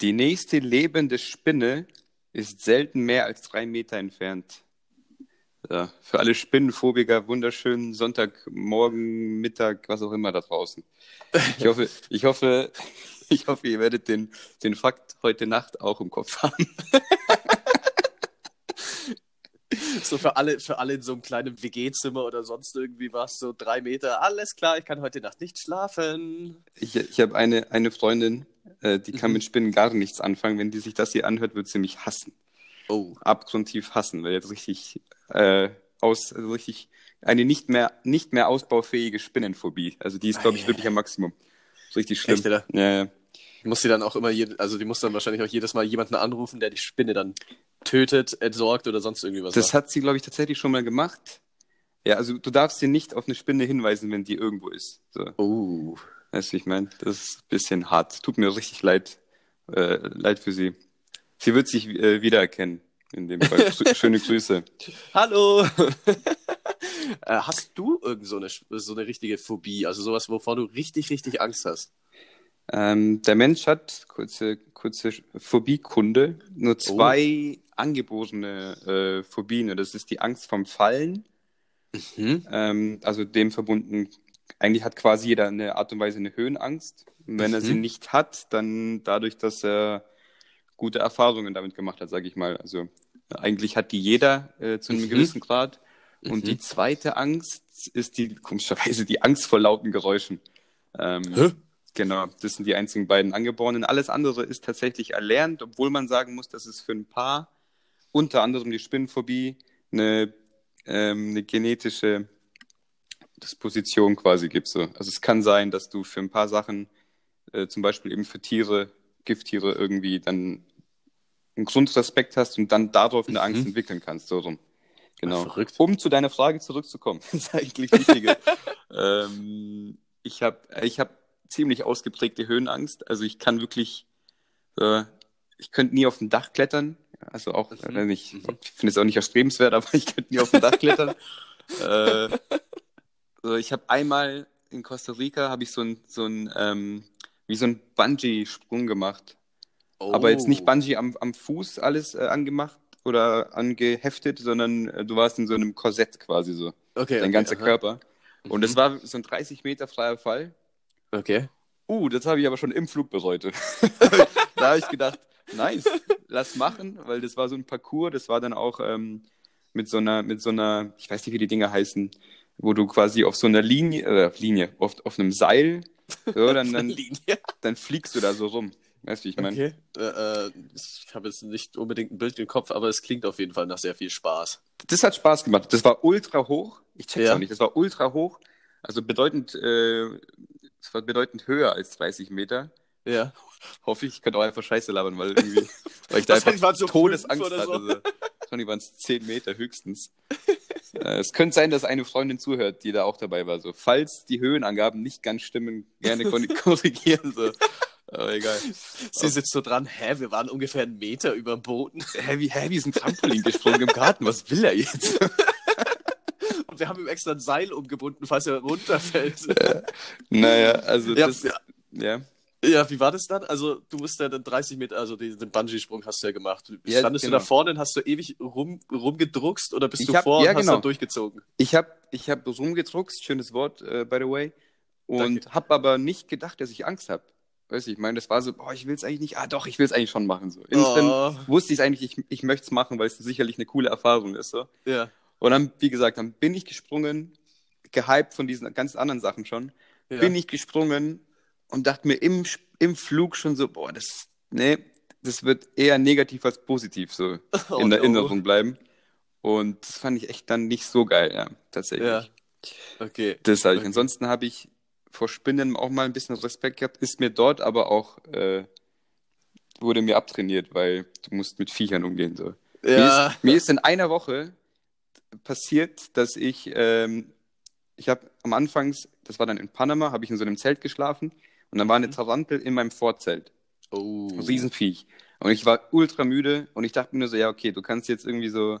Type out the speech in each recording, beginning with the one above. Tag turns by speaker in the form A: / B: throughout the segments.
A: Die nächste lebende Spinne ist selten mehr als drei Meter entfernt. Ja, für alle Spinnenphobiker wunderschönen Sonntagmorgen, Mittag, was auch immer da draußen. Ich hoffe, ich hoffe, ich hoffe, ihr werdet den, den Fakt heute Nacht auch im Kopf haben.
B: So für alle, für alle in so einem kleinen WG-Zimmer oder sonst irgendwie was, so drei Meter. Alles klar, ich kann heute Nacht nicht schlafen.
A: Ich, ich habe eine, eine Freundin, äh, die kann
B: Mhm.
A: mit Spinnen gar nichts anfangen. Wenn die sich das hier anhört, wird sie mich hassen.
B: Oh.
A: Abgrundtief hassen, weil jetzt richtig äh, aus, also richtig eine nicht mehr, nicht mehr ausbaufähige Spinnenphobie. Also die ist, glaube ich, wirklich am Maximum. Richtig schlimm.
B: Echt?
A: Ja, ja.
B: Muss sie dann auch immer, je, also die muss dann wahrscheinlich auch jedes Mal jemanden anrufen, der die Spinne dann tötet, entsorgt oder sonst irgendwie was.
A: Das
B: macht.
A: hat sie, glaube ich, tatsächlich schon mal gemacht. Ja, also du darfst sie nicht auf eine Spinne hinweisen, wenn die irgendwo ist. So,
B: Oh.
A: Weißt du, ich meine? Das ist ein bisschen hart. Tut mir richtig leid. Äh, leid für sie. Sie wird sich äh, wiedererkennen. In dem Fall. Schöne Grüße.
B: Hallo! Äh, hast du irgend so eine, so eine richtige Phobie, also sowas, wovor du richtig, richtig Angst hast?
A: Ähm, der Mensch hat, kurze, kurze Phobiekunde, nur zwei angeborene äh, Phobien. Das ist die Angst vom Fallen,
B: Mhm.
A: ähm, also dem verbunden, eigentlich hat quasi jeder eine Art und Weise eine Höhenangst. Und wenn er
B: Mhm.
A: sie nicht hat, dann dadurch, dass er gute Erfahrungen damit gemacht hat, sage ich mal. Also eigentlich hat die jeder äh, zu einem
B: Mhm.
A: gewissen Grad. Und
B: Mhm.
A: die zweite Angst ist die, komischerweise, die Angst vor lauten Geräuschen. Ähm,
B: Hä?
A: Genau, das sind die einzigen beiden Angeborenen. Alles andere ist tatsächlich erlernt, obwohl man sagen muss, dass es für ein paar, unter anderem die Spinnenphobie, eine, ähm, eine genetische Disposition quasi gibt. So. Also es kann sein, dass du für ein paar Sachen, äh, zum Beispiel eben für Tiere, Gifttiere irgendwie dann einen Grundrespekt hast und dann darauf eine Angst
B: Mhm.
A: entwickeln kannst. So rum. Genau.
B: Ach.
A: Um zu deiner Frage zurückzukommen, das ist eigentlich wichtiger. ähm, ich habe ich hab ziemlich ausgeprägte Höhenangst. Also ich kann wirklich, äh, ich könnte nie auf dem Dach klettern. Also auch,
B: Mhm.
A: äh, nicht,
B: Mhm.
A: ich finde es auch nicht erstrebenswert, aber ich könnte nie auf dem Dach klettern. äh, so, ich habe einmal in Costa Rica habe ich so ein, so ein ähm, wie so ein Bungee-Sprung gemacht. Aber jetzt nicht
B: Oh.
A: Bungee am, am Fuß alles äh, angemacht oder angeheftet, sondern äh, du warst in so einem Korsett quasi so,
B: Okay,
A: dein
B: okay,
A: ganzer
B: aha.
A: Körper. Und
B: Mhm.
A: es war so ein 30 Meter freier Fall.
B: Okay.
A: Uh, das habe ich aber schon im Flug bereut. da habe ich gedacht, nice, lass machen, weil das war so ein Parcours, das war dann auch ähm, mit so einer, mit so einer, ich weiß nicht, wie die Dinger heißen, wo du quasi auf so einer Linie, äh, Linie, auf, auf einem Seil, so, dann, dann, dann fliegst du da so rum. Weißt du, wie ich meine?
B: Okay. Äh, äh, ich habe jetzt nicht unbedingt ein Bild im Kopf, aber es klingt auf jeden Fall nach sehr viel Spaß.
A: Das hat Spaß gemacht. Das war ultra hoch. Ich check's
B: Ja.
A: auch nicht. Das war ultra hoch. Also bedeutend, äh, es war bedeutend höher als 30 Meter.
B: Ja.
A: Hoffe ich, ich könnte auch einfach Scheiße labern, weil irgendwie, weil ich da einfach
B: so
A: Todesangst
B: so.
A: hatte. So. Wahrscheinlich waren es 10 Meter höchstens. äh, es könnte sein, dass eine Freundin zuhört, die da auch dabei war. So, falls die Höhenangaben nicht ganz stimmen, gerne korrigieren. So. Aber egal.
B: Sie sitzt so dran, hä, wir waren ungefähr einen Meter über dem Boden
A: Hä, wie, hä, wie ist ein Trampolin gesprungen im Garten? Was will er jetzt?
B: und wir haben ihm extra ein Seil umgebunden, falls er runterfällt.
A: naja, also
B: Ja,
A: das,
B: ja.
A: ja.
B: Ja, wie war das dann? Also, du musst ja dann 30 Meter, also den, den Bungee-Sprung hast du ja gemacht.
A: Ja,
B: Standest
A: genau.
B: du da vorne und hast du ewig rum, rumgedruckst oder bist
A: Ich
B: du
A: hab-
B: vor
A: ja,
B: und hast
A: genau.
B: dann durchgezogen?
A: Ich habe ich hab rumgedruckst, schönes Wort, äh, by the way, und habe aber nicht gedacht, dass ich Angst habe. Weißt du, ich meine, das war so, boah, ich will es eigentlich nicht, ah doch, ich will es eigentlich schon machen. So.
B: Oh,
A: wusste ich eigentlich, ich, ich möchte es machen, weil es sicherlich eine coole Erfahrung ist. So.
B: ja.
A: Und dann, wie gesagt, dann bin ich gesprungen, gehypt von diesen ganz anderen Sachen schon,
B: ja.
A: bin ich gesprungen und dachte mir im, im Flug schon so, boah, das, nee, das wird eher negativ als positiv so
B: Oh,
A: in der
B: no.
A: Erinnerung bleiben. Und das fand ich echt dann nicht so geil, ja, tatsächlich.
B: Ja. Okay.
A: Das habe ich.
B: Okay.
A: Ansonsten habe ich vor Spinnen auch mal ein bisschen Respekt gehabt, ist mir dort aber auch, äh, wurde mir abtrainiert, weil du musst mit Viechern umgehen. So. Mir,
B: Ja.
A: ist, mir ist in einer Woche passiert, dass ich, ähm, ich habe am Anfangs, das war dann in Panama, habe ich in so einem Zelt geschlafen und dann war eine
B: Mhm.
A: Tarantel in meinem Vorzelt.
B: Oh.
A: Ein Riesenviech. Und ich war ultra müde und ich dachte mir nur so, ja, okay, du kannst jetzt irgendwie so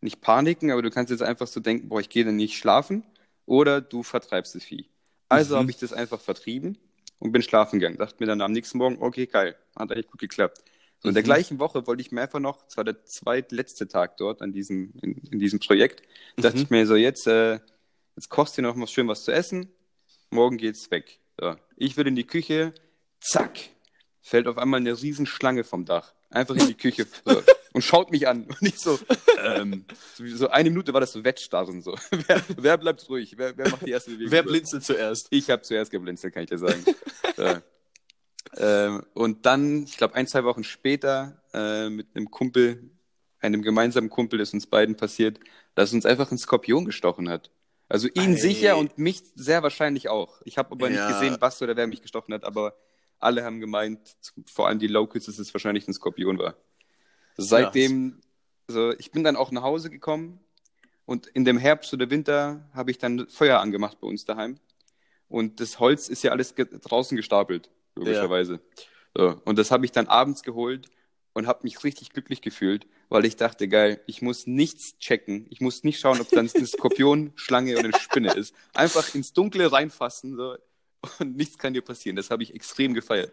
A: nicht paniken, aber du kannst jetzt einfach so denken, boah, ich gehe dann nicht schlafen oder du vertreibst das Vieh. Also
B: Mhm.
A: habe ich das einfach vertrieben und bin schlafen gegangen. Dachte mir dann am nächsten Morgen, okay, geil, hat echt gut geklappt. So, in der
B: Mhm.
A: gleichen Woche wollte ich mir einfach noch, es war der zweitletzte Tag dort an diesem, in, in diesem Projekt, dachte
B: Mhm.
A: ich mir so, jetzt, äh, jetzt kochst du noch mal schön was zu essen, morgen geht's weg. So. Ich will in die Küche, zack, fällt auf einmal eine Riesenschlange vom Dach. Einfach in die Küche so, und schaut mich an. Und ich so, ähm, so, so eine Minute war das so Wettstarren. So. Wer, wer bleibt ruhig? Wer, wer macht die erste Bewegung?
B: Wer blinzelt zuerst?
A: Ich habe zuerst geblinzelt, kann ich dir sagen. ja. ähm, und dann, ich glaube, ein, zwei Wochen später, äh, mit einem Kumpel, einem gemeinsamen Kumpel ist uns beiden passiert, dass uns einfach ein Skorpion gestochen hat. Also ihn
B: Ei.
A: sicher und mich sehr wahrscheinlich auch. Ich habe aber
B: Ja.
A: nicht gesehen, was oder wer mich gestochen hat, aber alle haben gemeint, vor allem die Locals, dass es wahrscheinlich ein Skorpion war. Seitdem, so, ich bin dann auch nach Hause gekommen und in dem Herbst oder Winter habe ich dann Feuer angemacht bei uns daheim. Und das Holz ist ja alles ge draußen gestapelt, logischerweise. So, und das habe ich dann abends geholt und habe mich richtig glücklich gefühlt, weil ich dachte, geil, ich muss nichts checken. Ich muss nicht schauen, ob dann eine Skorpion, Schlange oder eine Spinne ist. Einfach ins Dunkle reinfassen so, und nichts kann dir passieren. Das habe ich extrem gefeiert.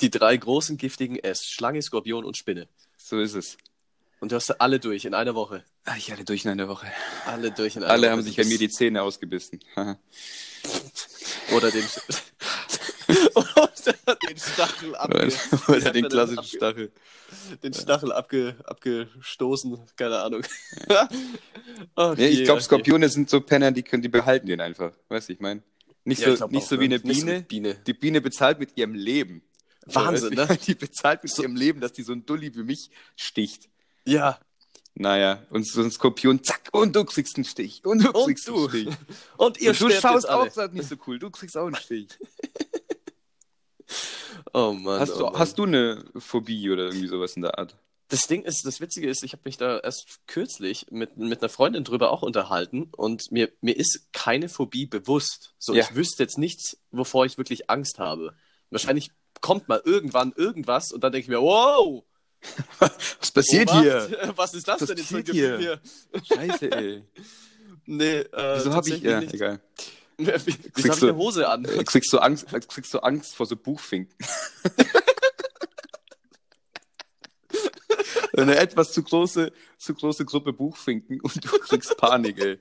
B: Die drei großen giftigen S: Schlange, Skorpion und Spinne.
A: So ist es.
B: Und du hast alle durch in einer Woche.
A: Ah, Ich hatte durch in einer Woche.
B: Alle durch in einer
A: Alle
B: Woche.
A: haben sich an mir die Zähne ausgebissen.
B: Oder den. Oder den Stachel abge...
A: Oder den klassischen Stachel.
B: Den Stachel abge... abgestoßen. Keine Ahnung. oh,
A: Ja, ich glaube,
B: je.
A: Skorpione sind so Penner, die können, die behalten den einfach. Weißt du, ich meine? Nicht,
B: Ja,
A: so,
B: glaub
A: nicht so wie
B: ne?
A: eine
B: so
A: Biene.
B: Biene.
A: Die Biene bezahlt mit ihrem Leben.
B: Wahnsinn,
A: du,
B: ne?
A: Die bezahlt mit ihrem Leben, dass die so ein Dulli wie mich sticht.
B: Ja.
A: Naja, und so ein Skorpion, zack, und du kriegst einen Stich. Und du
B: Und
A: kriegst
B: du.
A: einen Stich.
B: Und ihr
A: und du schaust auch sagt nicht so cool, du kriegst auch einen Stich.
B: Oh Mann.
A: Hast,
B: oh
A: du,
B: Mann.
A: hast du eine Phobie oder irgendwie sowas in der Art?
B: Das Ding ist, das Witzige ist, ich habe mich da erst kürzlich mit, mit einer Freundin drüber auch unterhalten und mir, mir ist keine Phobie bewusst. So,
A: Ja.
B: ich wüsste jetzt nichts, wovor ich wirklich Angst habe. Wahrscheinlich kommt mal irgendwann irgendwas und dann denke ich mir, wow,
A: Was passiert
B: Obacht,
A: hier?
B: Was ist das
A: Was
B: denn jetzt für ein
A: passiert
B: Gefühl hier?
A: Scheiße, ey.
B: Nee, äh,
A: Wieso habe ich, ja,
B: nicht.
A: egal.
B: Wieso habe ich eine Hose an?
A: Äh, Kriegst du Angst, äh, kriegst du Angst vor so Buchfinken? Eine etwas zu große, zu große Gruppe Buchfinken und du kriegst Panik, ey.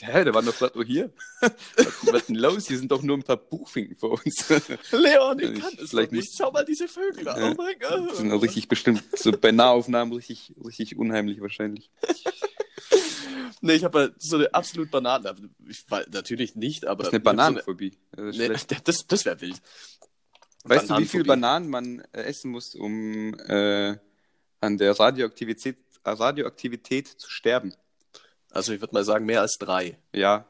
A: Hä, der war doch gerade nur hier. Was, ist denn los? Hier sind doch nur ein paar Buchfinken vor uns.
B: Leon, ich
A: ich-
B: kann es doch nicht.
A: muss-
B: Schau mal diese Vögel an.
A: Ja.
B: Oh mein
A: Das
B: Gott.
A: sind auch richtig bestimmt, so bei Nahaufnahmen richtig, richtig unheimlich wahrscheinlich.
B: Nee, ich habe halt so eine absolut Bananen. Ich, war- natürlich nicht, aber.
A: Das ist eine Bananenphobie. Das
B: nee, das das wäre wild.
A: Weißt du, wie viel
B: Bananenphobie.
A: Bananen man äh, essen muss, um äh, an der Radioaktivität, äh, Radioaktivität zu sterben?
B: Also ich würde mal sagen, mehr als drei.
A: Ja,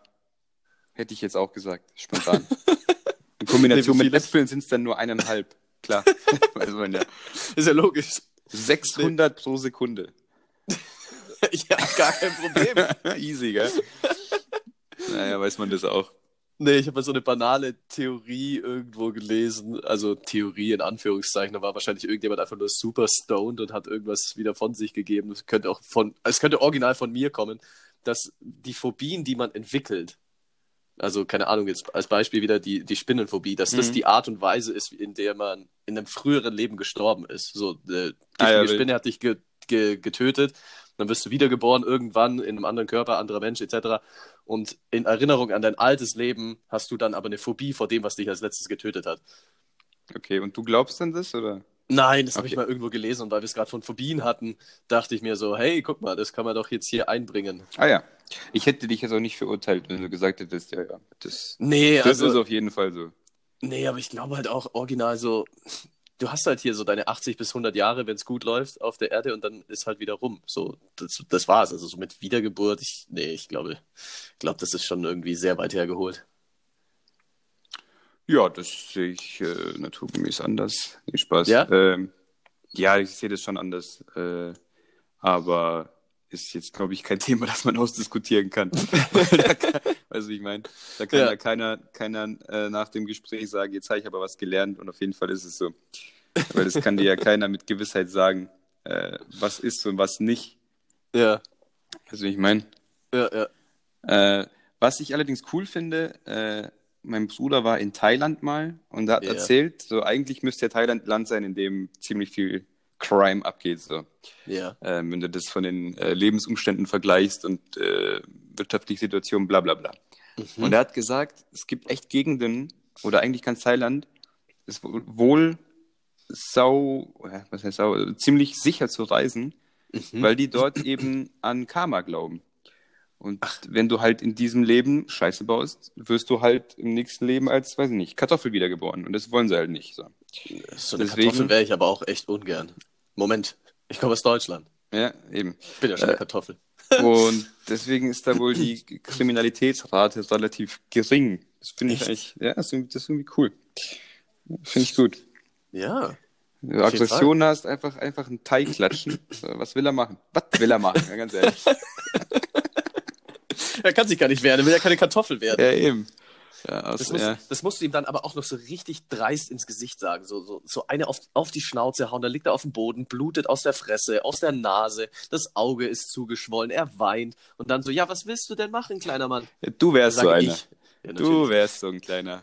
A: hätte ich jetzt auch gesagt, spontan. In Kombination
B: Nee,
A: mit Äpfeln sind es dann nur eineinhalb. Klar, weiß man ja.
B: Ist ja logisch.
A: 600 pro Sekunde.
B: ja, gar kein Problem.
A: Easy, gell? Naja, weiß man das auch.
B: nee, ich habe mal so eine banale Theorie irgendwo gelesen. Also Theorie in Anführungszeichen. Da war wahrscheinlich irgendjemand einfach nur super stoned und hat irgendwas wieder von sich gegeben. Es könnte auch von, es könnte original von mir kommen, dass die Phobien, die man entwickelt, also keine Ahnung, jetzt als Beispiel wieder die, die Spinnenphobie, dass das
A: Mhm.
B: die Art und Weise ist, in der man in einem früheren Leben gestorben ist. So, äh, giftige
A: Ah, ja.
B: Spinne hat dich ge ge getötet, dann wirst du wiedergeboren irgendwann in einem anderen Körper, anderer Mensch etc. Und in Erinnerung an dein altes Leben hast du dann aber eine Phobie vor dem, was dich als letztes getötet hat.
A: Okay, und du glaubst an das, oder?
B: Nein, das habe
A: Okay.
B: ich mal irgendwo gelesen und weil wir es gerade von Phobien hatten, dachte ich mir so, hey, guck mal, das kann man doch jetzt hier einbringen.
A: Ah ja. Ich hätte dich jetzt auch nicht verurteilt, wenn du gesagt hättest, ja, ja. Das,
B: Nee,
A: das
B: also
A: ist auf jeden Fall so.
B: Nee, aber ich glaube halt auch original so, du hast halt hier so deine 80 bis 100 Jahre, wenn es gut läuft, auf der Erde und dann ist halt wieder rum. So, das, das war's. Also so mit Wiedergeburt, ich, nee, ich glaube, glaube, das ist schon irgendwie sehr weit hergeholt.
A: Ja, das sehe ich äh, naturgemäß anders. Nee, Spaß.
B: Ja?
A: Ähm, ja, ich sehe das schon anders. Äh, aber ist jetzt, glaube ich, kein Thema, das man ausdiskutieren kann. Da kann- also ich meine, da kann
B: Ja.
A: ja, keiner, keiner äh, nach dem Gespräch sagen, jetzt habe ich aber was gelernt und auf jeden Fall ist es so. Weil das kann dir ja keiner mit Gewissheit sagen, äh, was ist und was nicht.
B: Ja,
A: Also ich meine,
B: ja, ja.
A: äh, was ich allerdings cool finde, äh, mein Bruder war in Thailand mal und hat
B: Ja.
A: erzählt, so eigentlich müsste ja Thailand ein Land sein, in dem ziemlich viel Crime abgeht. So.
B: Ja.
A: ähm, wenn du das von den äh, Lebensumständen vergleichst und äh, wirtschaftliche Situation, bla bla bla.
B: Mhm.
A: Und er hat gesagt, es gibt echt Gegenden, oder eigentlich ganz Thailand, ist wohl- sau, äh, was heißt sau, also ziemlich sicher zu reisen,
B: Mhm.
A: weil die dort eben an Karma glauben. Und wenn du halt in diesem Leben Scheiße baust, wirst du halt im nächsten Leben als, weiß ich nicht, Kartoffel wiedergeboren. Und das wollen sie halt nicht. So.
B: So eine
A: Deswegen-
B: Kartoffel wäre ich aber auch echt ungern. Moment, ich komme aus Deutschland.
A: Ja, eben.
B: Ich bin ja schon
A: Äh,
B: eine Kartoffel.
A: Und deswegen ist da wohl die Kriminalitätsrate relativ gering. Das finde ich eigentlich, ja, das ist irgendwie, cool. Finde ich gut.
B: Ja.
A: Wenn du Aggression hast, einfach, einfach einen Teig klatschen. Was will er machen? Was will er machen? Ja, ganz ehrlich.
B: Er kann sich gar nicht wehren, er will ja keine Kartoffel werden.
A: Ja, eben. Ja, aus,
B: Das, muss,
A: ja.
B: das musst du ihm dann aber auch noch so richtig dreist ins Gesicht sagen. So, so, so eine auf, auf die Schnauze hauen, dann liegt er auf dem Boden, blutet aus der Fresse, aus der Nase, das Auge ist zugeschwollen, er weint und dann so, ja, was willst du denn machen, kleiner Mann?
A: Du wärst so einer.
B: Ja,
A: Du wärst so ein kleiner.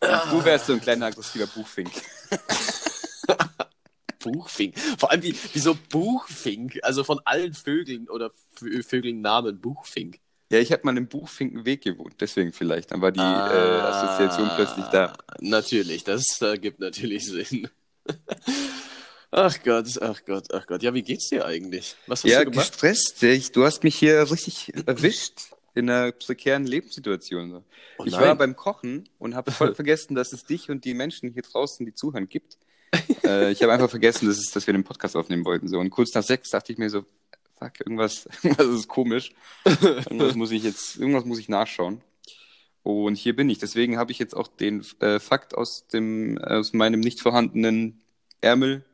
A: Du wärst so ein kleiner aggressiver Buchfink.
B: Buchfink. Vor allem wie, wieso Buchfink? Also von allen Vögeln oder Vö- Vögelnamen Buchfink.
A: Ja, ich habe mal im Buchfinkenweg gewohnt, deswegen vielleicht. Dann war die
B: Ah.
A: äh, Assoziation plötzlich da.
B: Natürlich, das äh, gibt natürlich Sinn. ach Gott, ach Gott, ach Gott. Ja, wie geht's dir eigentlich? Was hast
A: Ja,
B: du gemacht?
A: gestresst. Ich, du hast mich hier richtig erwischt in einer prekären Lebenssituation.
B: Oh
A: ich war beim Kochen und habe voll vergessen, dass es dich und die Menschen hier draußen, die zuhören, gibt. äh, ich habe einfach vergessen, dass, es, dass wir den Podcast aufnehmen wollten. So. Und kurz nach sechs dachte ich mir so, fuck, irgendwas, irgendwas ist komisch. irgendwas muss ich jetzt, irgendwas muss ich nachschauen. Und hier bin ich. Deswegen habe ich jetzt auch den äh, Fakt aus dem, aus meinem nicht vorhandenen Ärmel.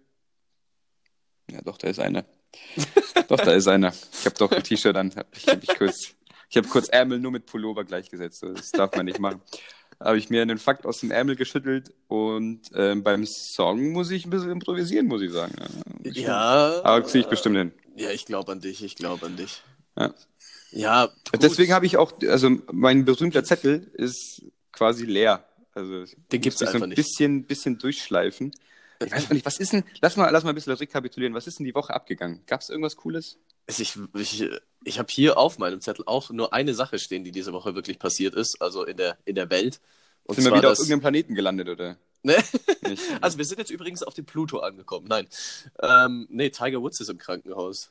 A: Ja, doch, da ist einer. doch, da ist einer. Ich habe doch ein T-Shirt an. Hab Ich habe ich kurz, ich habe kurz Ärmel nur mit Pullover gleichgesetzt. Das darf man nicht machen. Habe ich mir einen Fakt aus dem Ärmel geschüttelt und ähm, beim Song muss ich ein bisschen improvisieren, muss ich sagen. Ja,
B: Ja.
A: Aber kriege ich bestimmt hin.
B: Ja, ich glaube an dich, ich glaube an dich.
A: Ja.
B: Ja.
A: Deswegen habe ich auch, also mein berühmter Zettel ist quasi leer. Also
B: Den gibt's
A: muss ich so
B: einfach
A: ein
B: nicht.
A: bisschen, bisschen durchschleifen. Ich weiß nicht, was ist denn, lass mal, lass mal ein bisschen rekapitulieren, was ist denn die Woche abgegangen? Gab es irgendwas Cooles?
B: Also ich, ich, ich habe hier auf meinem Zettel auch nur eine Sache stehen, die diese Woche wirklich passiert ist, also in der, in der Welt. Und
A: Sind wir wieder auf irgendeinem Planeten gelandet, oder?
B: Ne? Also wir sind jetzt übrigens auf dem Pluto angekommen. Nein. Ähm, nee, Tiger Woods ist im Krankenhaus.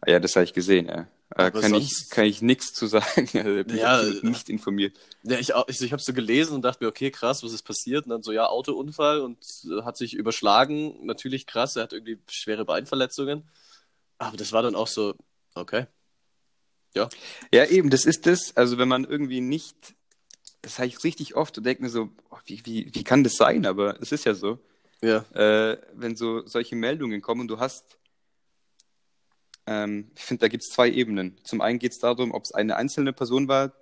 A: Ah ja, das habe ich gesehen, ja. Äh, kann, ich,
B: sonst-
A: kann ich nichts zu sagen. Also, bin
B: Ja,
A: absolut
B: äh,
A: nicht informiert.
B: Ja, ich, ich, ich habe so gelesen und dachte mir, okay, krass, was ist passiert? Und dann so, ja, Autounfall und äh, hat sich überschlagen. Natürlich krass, er hat irgendwie schwere Beinverletzungen. Aber das war dann auch so, okay. Ja.
A: Ja, eben, das ist das. Also wenn man irgendwie nicht, das habe ich richtig oft und denke mir so, oh, wie, wie, wie kann das sein? Aber es ist ja so.
B: Ja.
A: äh, wenn so solche Meldungen kommen und du hast, ähm, ich finde, da gibt es zwei Ebenen. Zum einen geht es darum, ob es eine einzelne Person war,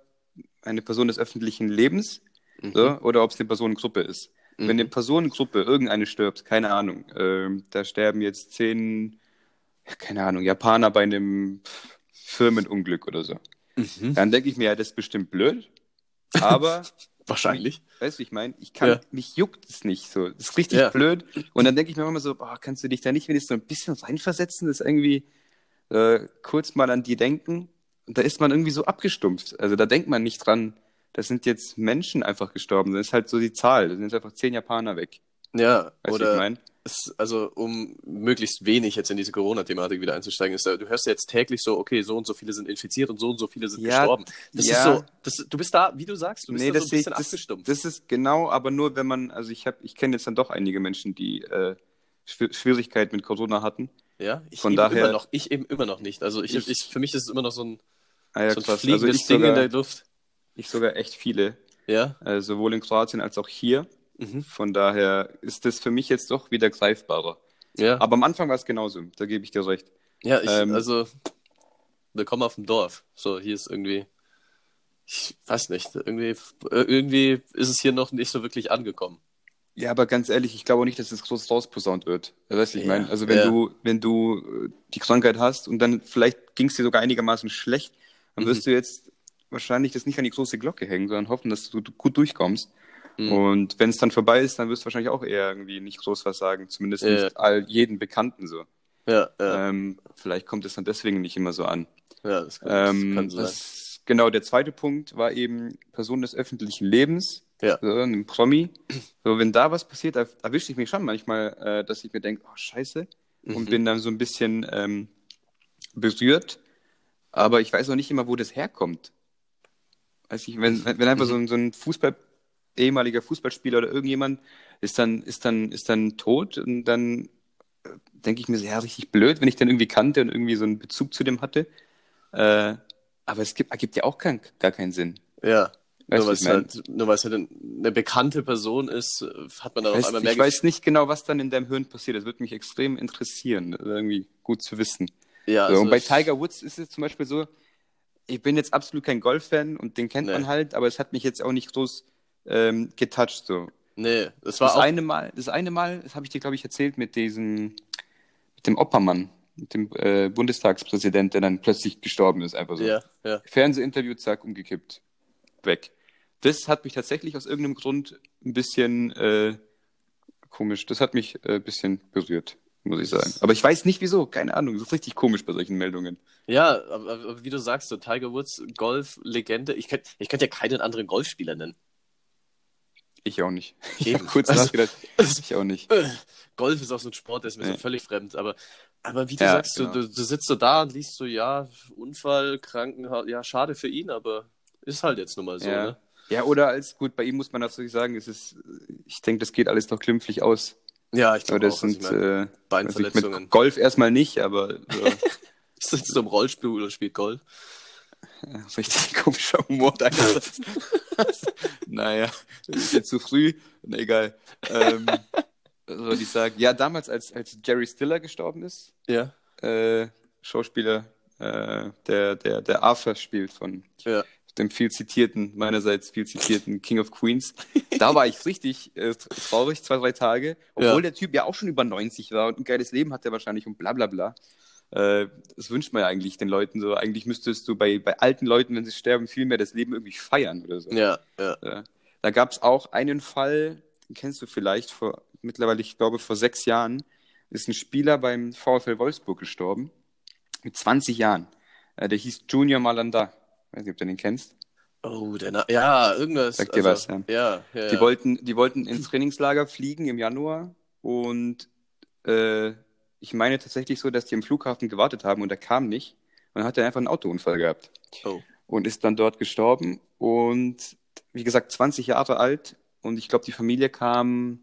A: eine Person des öffentlichen Lebens,
B: Mhm.
A: so, oder ob es eine Personengruppe ist.
B: Mhm.
A: Wenn eine Personengruppe, irgendeine stirbt, keine Ahnung, ähm, da sterben jetzt zehn, keine Ahnung, Japaner bei einem Firmenunglück oder so.
B: Mhm.
A: Dann denke ich mir, ja, das ist bestimmt blöd, aber
B: Wahrscheinlich.
A: Weißt du, ich meine? Ich kann,
B: Ja.
A: mich juckt es nicht so. Das ist richtig
B: Ja.
A: blöd. Und dann denke ich mir immer so, boah, kannst du dich da nicht wenigstens so ein bisschen reinversetzen, das irgendwie äh, kurz mal an die denken? Und da ist man irgendwie so abgestumpft. Also da denkt man nicht dran, das sind jetzt Menschen einfach gestorben. Das ist halt so die Zahl. Da sind jetzt einfach zehn Japaner weg.
B: Ja,
A: Weißt du, wie ich
B: oder
A: meine?
B: Es, also um möglichst wenig jetzt in diese Corona-Thematik wieder einzusteigen, ist, äh, du hörst ja jetzt täglich so, okay, so und so viele sind infiziert und so und so viele sind
A: Ja,
B: gestorben. Das
A: ja.
B: ist so, das, du bist da, wie du sagst, du bist
A: Nee,
B: da
A: das
B: so ein
A: sehe ich,
B: bisschen
A: das,
B: abgestumpft.
A: das ist genau, aber nur wenn man, also ich habe, ich kenne jetzt dann doch einige Menschen, die äh, Schw- Schwierigkeiten mit Corona hatten.
B: ja, ich
A: von
B: eben
A: daher-
B: immer noch, ich eben immer noch nicht. Also ich,
A: Ich-
B: ich, für mich ist es immer noch so ein,
A: Ah ja,
B: so ein
A: krass. Also
B: fliegendes
A: ich
B: Ding in
A: sogar,
B: der Luft.
A: ich sogar echt viele,
B: Ja.
A: äh, sowohl in Kroatien als auch hier.
B: Mhm.
A: Von daher ist das für mich jetzt doch wieder greifbarer.
B: Ja.
A: Aber am Anfang war es genauso, da gebe ich dir recht.
B: Ja, ich,
A: Ähm,
B: also, willkommen auf dem Dorf. So, hier ist irgendwie, ich weiß nicht, irgendwie, irgendwie ist es hier noch nicht so wirklich angekommen.
A: Ja, aber ganz ehrlich, ich glaube auch nicht, dass es groß rausposaunt wird. Weißt du, ich
B: Ja,
A: meine, also wenn
B: ja.
A: du, wenn du äh, die Krankheit hast und dann vielleicht ging es dir sogar einigermaßen schlecht, dann
B: Mhm.
A: wirst du jetzt wahrscheinlich das nicht an die große Glocke hängen, sondern hoffen, dass du gut durchkommst.
B: Mhm.
A: Und wenn es dann vorbei ist, dann wirst du wahrscheinlich auch eher irgendwie nicht groß was sagen, zumindest
B: Ja.
A: nicht all jeden Bekannten so.
B: Ja, ja,
A: Ähm, vielleicht kommt es dann deswegen nicht immer so an.
B: ja das kann, das
A: Ähm,
B: kann sein.
A: das, genau, der zweite Punkt war eben Person des öffentlichen Lebens,
B: Ja.
A: so, ein Promi. So, wenn da was passiert, erwische ich mich schon manchmal, äh, dass ich mir denke, oh scheiße, und
B: Mhm.
A: bin dann so ein bisschen ähm, berührt. Aber ich weiß auch nicht immer, wo das herkommt. Weiß ich, wenn, wenn einfach so ein, so ein Fußball, ehemaliger Fußballspieler oder irgendjemand ist dann, ist dann, ist dann tot und dann äh, denke ich mir ja, richtig blöd, wenn ich den irgendwie kannte und irgendwie so einen Bezug zu dem hatte. Äh, aber es gibt, ergibt ja auch kein, gar keinen Sinn.
B: Ja.
A: Weißt
B: Nur weil es halt, nur weil es halt eine bekannte Person ist, äh, hat man dann auf
A: Weiß,
B: einmal mehr
A: ich weiß nicht genau, was dann in deinem Hirn passiert. Das würde mich extrem interessieren. Irgendwie gut zu wissen.
B: Ja,
A: so,
B: also
A: und bei Tiger Woods ist es zum Beispiel so, ich bin jetzt absolut kein Golf-Fan und den kennt
B: Nee.
A: man halt, aber es hat mich jetzt auch nicht groß ähm, getoucht. So.
B: Nee, das war
A: Das
B: auch.
A: eine Mal, das eine Mal, das habe ich dir, glaube ich, erzählt mit diesem, mit dem Oppermann, mit dem äh, Bundestagspräsident, der dann plötzlich gestorben ist, einfach so.
B: Ja, ja.
A: Fernsehinterview, zack, umgekippt. Weg. Das hat mich tatsächlich aus irgendeinem Grund ein bisschen äh, komisch. Das hat mich äh, ein bisschen berührt, muss ich sagen. Aber ich weiß nicht wieso, keine Ahnung. Das ist richtig komisch bei solchen Meldungen.
B: Ja, aber, aber wie du sagst, so Tiger Woods, Golf-Legende. Ich könnte ich könnt ja keinen anderen Golfspieler nennen.
A: Ich auch nicht. Ich habe kurz
B: Also-
A: nachgedacht. Ich auch nicht.
B: Äh, Golf ist auch so ein Sport, der ist mir so
A: Nee.
B: völlig fremd. Aber, aber wie du
A: Ja,
B: sagst,
A: genau.
B: du, du, sitzt so da und liest so, ja, Unfall, Krankenhaus, ja, schade für ihn, aber ist halt jetzt nun mal so,
A: ja.
B: ne?
A: ja, oder als gut, bei ihm muss man natürlich sagen, es ist, ich denke, das geht alles noch glimpflich aus.
B: Ja, ich glaube
A: das
B: auch, was
A: sind
B: ich
A: äh,
B: Beinverletzungen.
A: mit Golf erstmal nicht, aber so,
B: Sitzt du im Rollstuhl oder spielt Golf?
A: Richtig komischer Humor deinerseits. naja, das ist jetzt zu früh. Na, egal. Ähm, was soll ich sagen? Ja, damals, als, als Jerry Stiller gestorben ist,
B: Ja.
A: äh, Schauspieler, äh, der, der, der Arthur spielt von
B: Ja.
A: dem viel zitierten, meinerseits viel zitierten King of Queens. Da war ich richtig äh, traurig, zwei, drei Tage, obwohl
B: Ja.
A: der Typ ja auch schon über 90 war und ein geiles Leben hat er wahrscheinlich und bla bla bla. Äh, das wünscht man ja eigentlich den Leuten so. Eigentlich müsstest du bei, bei alten Leuten, wenn sie sterben, viel mehr das Leben irgendwie feiern oder so.
B: Ja, ja.
A: Ja. Da gab es auch einen Fall, den kennst du vielleicht, vor mittlerweile, ich glaube, vor sechs Jahren, ist ein Spieler beim VfL Wolfsburg gestorben. Mit 20 Jahren. Äh, der hieß Junior Malanda. Weiß nicht, ob du den kennst.
B: Oh, der Na ja, irgendwas.
A: Sagt dir was, ja.
B: Ja, ja.
A: Die, wollten, die wollten ins Trainingslager fliegen im Januar und äh, ich meine tatsächlich so, dass die im Flughafen gewartet haben und er kam nicht. Und dann hat er einfach einen Autounfall gehabt
B: Oh.
A: und ist dann dort gestorben. Und wie gesagt, 20 Jahre alt. Und ich glaube, die Familie kam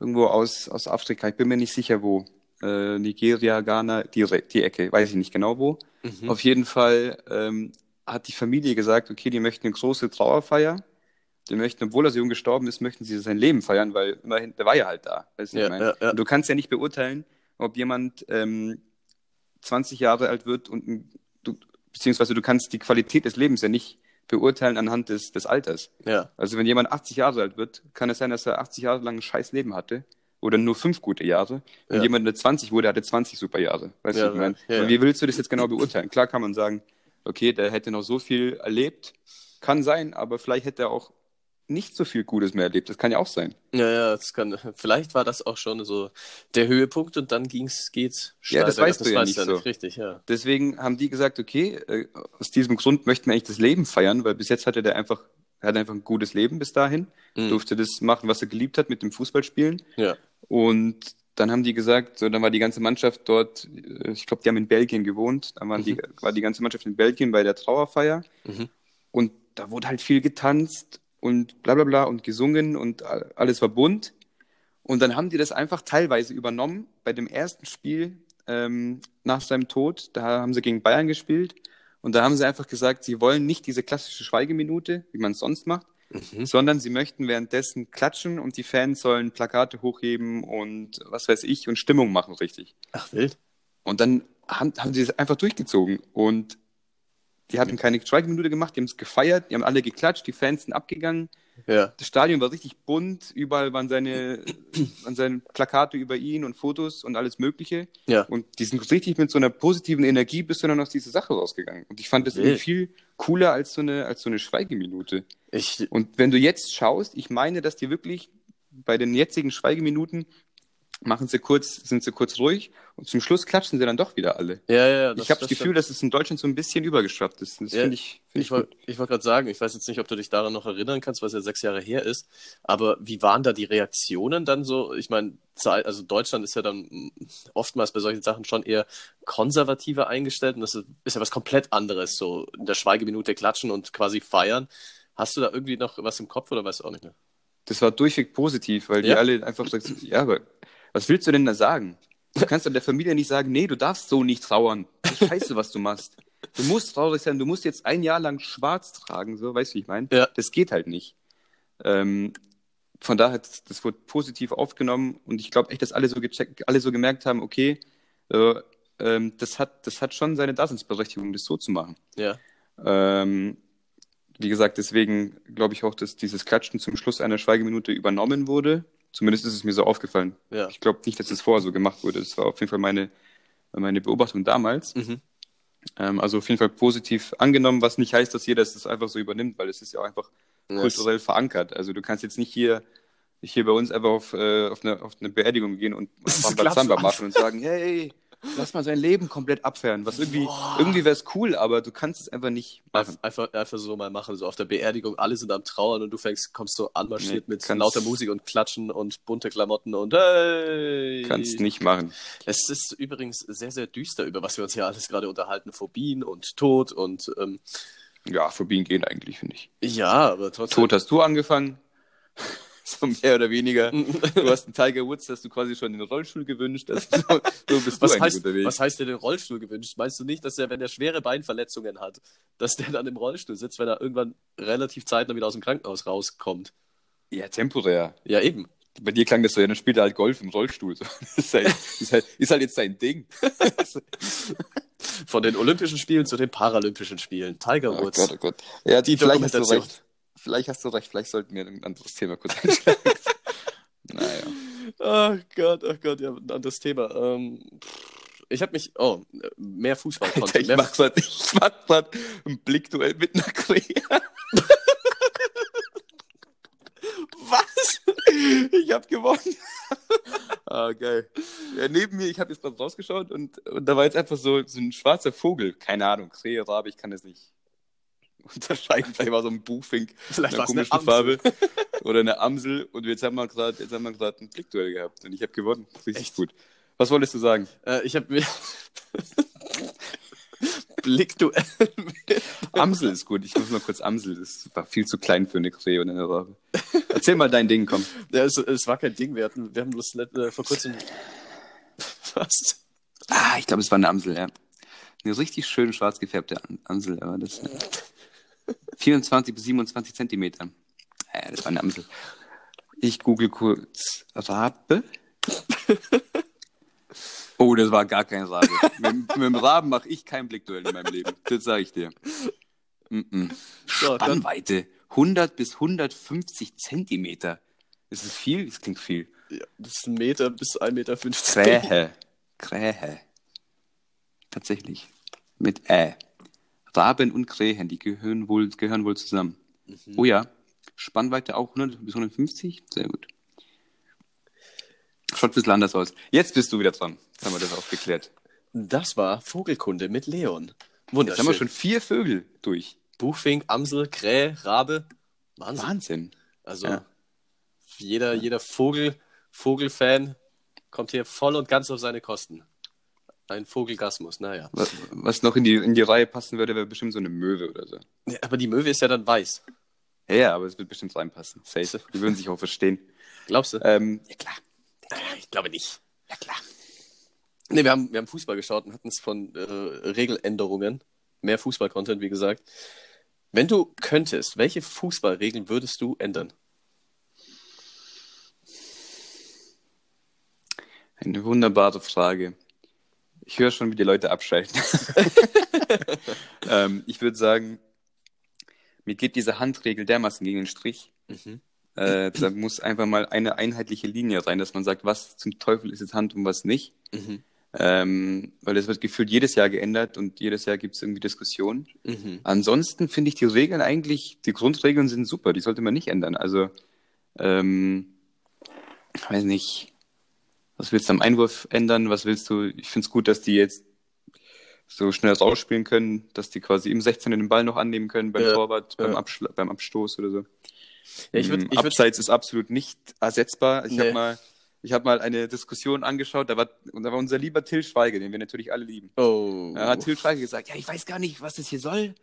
A: irgendwo aus, aus Afrika. Ich bin mir nicht sicher, wo. Äh, Nigeria, Ghana, die, die Ecke. Weiß ich nicht genau wo.
B: Mhm.
A: Auf jeden Fall ähm, hat die Familie gesagt, okay, die möchten eine große Trauerfeier. Die möchten, obwohl er so jung gestorben ist, möchten sie sein Leben feiern, weil immerhin, der war ja halt da. Weißt du,
B: Ja,
A: ich meine?
B: ja, ja.
A: Du kannst ja nicht beurteilen, ob jemand ähm, 20 Jahre alt wird und du, beziehungsweise du kannst die Qualität des Lebens ja nicht beurteilen anhand des, des Alters.
B: Ja,
A: Also wenn jemand 80 Jahre alt wird, kann es sein, dass er 80 Jahre lang ein scheiß Leben hatte oder nur fünf gute Jahre. Und
B: Ja.
A: jemand, der 20 wurde, hatte 20 super Jahre. Weißt
B: Ja,
A: du, was ich meine?
B: ja,
A: wie willst du das jetzt genau beurteilen? Klar kann man sagen, okay, der hätte noch so viel erlebt. Kann sein, aber vielleicht hätte er auch nicht so viel Gutes mehr erlebt. Das kann ja auch sein.
B: ja, ja, das kann, vielleicht war das auch schon so der Höhepunkt und dann ging's, geht's
A: Ja, das weißt
B: bergab.
A: du ja nicht so.
B: Richtig, ja.
A: Deswegen haben die gesagt, okay, äh, aus diesem Grund möchten wir eigentlich das Leben feiern, weil bis jetzt hatte der einfach, er hatte einfach ein gutes Leben bis dahin,
B: Mhm.
A: durfte das machen, was er geliebt hat mit dem Fußballspielen.
B: Ja.
A: Und dann haben die gesagt, so, dann war die ganze Mannschaft dort, äh, ich glaube, die haben in Belgien gewohnt, dann waren die, war die ganze Mannschaft in Belgien bei der Trauerfeier
B: Mhm.
A: und da wurde halt viel getanzt und bla bla bla und gesungen und alles war bunt. Und dann haben die das einfach teilweise übernommen bei dem ersten Spiel ähm, nach seinem Tod. Da haben sie gegen Bayern gespielt und da haben sie einfach gesagt, sie wollen nicht diese klassische Schweigeminute, wie man es sonst macht,
B: Mhm.
A: sondern sie möchten währenddessen klatschen und die Fans sollen Plakate hochheben und was weiß ich und Stimmung machen richtig.
B: Ach, wild.
A: Und dann haben, haben sie es einfach durchgezogen und die hatten keine Schweigeminute gemacht, die haben es gefeiert, die haben alle geklatscht, die Fans sind abgegangen.
B: Ja.
A: Das Stadion war richtig bunt, überall waren seine, waren seine Plakate über ihn und Fotos und alles Mögliche.
B: Ja.
A: Und die sind richtig mit so einer positiven Energie bist du dann aus dieser Sache rausgegangen. Und ich fand das
B: Wild.
A: viel cooler als so eine, als so eine Schweigeminute.
B: Ich,
A: Und wenn du jetzt schaust, ich meine, dass die wirklich bei den jetzigen Schweigeminuten machen sie kurz, sind sie kurz ruhig und zum Schluss klatschen sie dann doch wieder alle.
B: ja, ja,
A: ich habe das Gefühl, dass es in Deutschland so ein bisschen übergeschwappt ist. Das
B: Ja,
A: finde ich, find ich
B: Ich wollte wollt gerade sagen, ich weiß jetzt nicht, ob du dich daran noch erinnern kannst, weil es ja sechs Jahre her ist, aber wie waren da die Reaktionen dann so? Ich meine, also Deutschland ist ja dann oftmals bei solchen Sachen schon eher konservativer eingestellt und das ist ja was komplett anderes, so in der Schweigeminute klatschen und quasi feiern. Hast du da irgendwie noch was im Kopf oder weißt du auch nicht mehr?
A: Das war durchweg positiv, weil die
B: Ja.
A: alle einfach sagen, ja, aber was willst du denn da sagen? Du kannst doch der Familie nicht sagen, nee, du darfst so nicht trauern. Das ist scheiße, was du machst. Du musst traurig sein, du musst jetzt ein Jahr lang schwarz tragen, so, weißt du, wie ich meine?
B: Ja.
A: Das geht halt nicht. Ähm, von daher, das, das wurde positiv aufgenommen und ich glaube echt, dass alle so gecheckt, alle so gemerkt haben, okay, äh, ähm, das, hat, das hat schon seine Daseinsberechtigung, das so zu machen.
B: Ja.
A: Ähm, wie gesagt, deswegen glaube ich auch, dass dieses Klatschen zum Schluss einer Schweigeminute übernommen wurde. Zumindest ist es mir so aufgefallen.
B: Ja.
A: Ich glaube nicht, dass es vorher so gemacht wurde. Das war auf jeden Fall meine, meine Beobachtung damals.
B: Mhm.
A: Ähm, also auf jeden Fall positiv angenommen, was nicht heißt, dass jeder es einfach so übernimmt, weil es ist ja auch einfach
B: Ja,
A: kulturell verankert. Also du kannst jetzt nicht hier, hier bei uns einfach auf, äh, auf, eine, auf eine Beerdigung gehen und Samba Samba machen und sagen, hey, lass mal sein Leben komplett abfeiern. Was irgendwie, irgendwie wäre es cool, aber du kannst es einfach nicht machen.
B: Einfach, einfach so mal machen, so auf der Beerdigung, alle sind am Trauern und du fängst, kommst so anmarschiert
A: Nee,
B: mit lauter Musik und Klatschen und bunte Klamotten und hey!
A: Kannst nicht machen.
B: Es ist übrigens sehr, sehr düster, über was wir uns hier alles gerade unterhalten. Phobien und Tod und ähm,
A: Ja, Phobien gehen eigentlich, finde ich.
B: ja, aber trotzdem.
A: Tod hast du angefangen. so mehr oder weniger. Du hast einen Tiger Woods, hast du quasi schon den Rollstuhl gewünscht. Also so, so bist
B: Was
A: du
B: heißt,
A: unterwegs.
B: was heißt dir den Rollstuhl gewünscht? Meinst du nicht, dass er, wenn er schwere Beinverletzungen hat, dass der dann im Rollstuhl sitzt, wenn er irgendwann relativ zeitnah wieder aus dem Krankenhaus rauskommt?
A: Ja, temporär.
B: Ja, eben.
A: Bei dir klang das so, ja, dann spielt er halt Golf im Rollstuhl. So. Das ist halt, ist halt, ist halt jetzt sein Ding.
B: Von den Olympischen Spielen zu den Paralympischen Spielen. Tiger
A: Oh
B: Woods.
A: Gott, oh Gott. Ja,
B: Die
A: vielleicht hast du recht. Vielleicht hast du recht. Vielleicht sollten wir ein anderes Thema kurz einschlagen. naja.
B: Oh Gott, oh Gott, ja, ein anderes Thema. Ähm, ich habe mich, oh, mehr Fußball
A: Alter, ich
B: mehr,
A: mach grad, ich mach grad ein Blickduell mit einer Krähe.
B: Was?
A: Ich hab gewonnen. ah, geil. Ja, neben mir, ich habe jetzt gerade rausgeschaut und, und da war jetzt einfach so, so ein schwarzer Vogel. Keine Ahnung, Krähe, Rabe, ich kann das nicht unterscheiden. Vielleicht war so ein Buchfink
B: Vielleicht eine
A: komischen
B: Amsel.
A: Farbe. Oder eine Amsel. Und jetzt haben wir gerade jetzt haben wir gerade ein Blickduell gehabt und ich habe gewonnen. Richtig
B: Echt?
A: gut. Was wolltest du sagen?
B: Äh, ich habe mir Blickduell.
A: Amsel ist gut. Ich muss mal kurz Amsel. Das war viel zu klein für eine Krähe und eine Rabe. Erzähl mal dein Ding, komm.
B: ja, es, es war kein Ding. Wir hatten, wir haben bloß äh, vor kurzem. Was?
A: Ah, ich glaube, es war eine Amsel, ja. Eine richtig schön schwarz gefärbte Am- Amsel, aber das. äh, 24 bis 27 Zentimeter. Ja, das war eine Amsel. Ich google kurz Rabe. Oh, das war gar kein Rabe. mit, mit dem Raben mache ich kein Blickduell in meinem Leben. Das sage ich dir. Mm -mm.
B: So, dann-
A: Spannweite 100 bis 150 Zentimeter. Ist es viel? Das klingt viel.
B: Ja, das ist ein Meter bis 1,50 Meter.
A: Krähe. Krähe. Tatsächlich. Mit Ä. Raben und Krähen, die gehören wohl, gehören wohl zusammen. Oh ja. Spannweite auch 100 bis 150? Sehr gut. Schaut ein bisschen anders aus. Jetzt bist du wieder dran. Jetzt haben wir das auch geklärt.
B: Das war Vogelkunde mit Leon.
A: Jetzt
B: Wunderschön.
A: haben wir schon vier Vögel durch.
B: Buchfink, Amsel, Krähe, Rabe. Wahnsinn.
A: Wahnsinn.
B: Also
A: Ja.
B: jeder, jeder Vogel, Vogelfan kommt hier voll und ganz auf seine Kosten. Ein Vogelgasmus, naja.
A: Was, was noch in die, in die Reihe passen würde, wäre bestimmt so eine Möwe oder so.
B: Ja, aber die Möwe ist ja dann weiß.
A: Ja, ja, aber es wird bestimmt reinpassen. Safe. Die würden sich auch verstehen.
B: Glaubst du?
A: Ähm, ja, klar.
B: ich glaube nicht.
A: Ja, klar.
B: Nee, wir haben, wir haben Fußball geschaut und hatten es von äh, Regeländerungen. Mehr Fußball-Content, wie gesagt. Wenn du könntest, welche Fußballregeln würdest du ändern?
A: Eine wunderbare Frage. Ich höre schon, wie die Leute abschalten. ähm, ich würde sagen, mir geht diese Handregel dermaßen gegen den Strich.
B: Mhm.
A: Äh, da muss einfach mal eine einheitliche Linie sein, dass man sagt, was zum Teufel ist jetzt Hand und was nicht.
B: Mhm.
A: Ähm, weil das wird gefühlt jedes Jahr geändert und jedes Jahr gibt es irgendwie Diskussionen.
B: Mhm.
A: Ansonsten finde ich die Regeln eigentlich, die Grundregeln sind super, die sollte man nicht ändern. Also, ähm, weiß nicht, was willst du am Einwurf ändern? Was willst du? Ich finde es gut, dass die jetzt so schnell rausspielen können, dass die quasi im 16 den Ball noch annehmen können beim
B: Ja,
A: Torwart, beim,
B: ja.
A: Abschla beim Abstoß oder so.
B: Ja, ich würd, ich würd,
A: Abseits ist absolut nicht ersetzbar. Ich
B: Nee.
A: habe mal, ich habe mal eine Diskussion angeschaut, da war, da war unser lieber Till Schweiger, den wir natürlich alle lieben.
B: oh.
A: Da hat Till Schweiger gesagt, ja, ich weiß gar nicht, was das hier soll.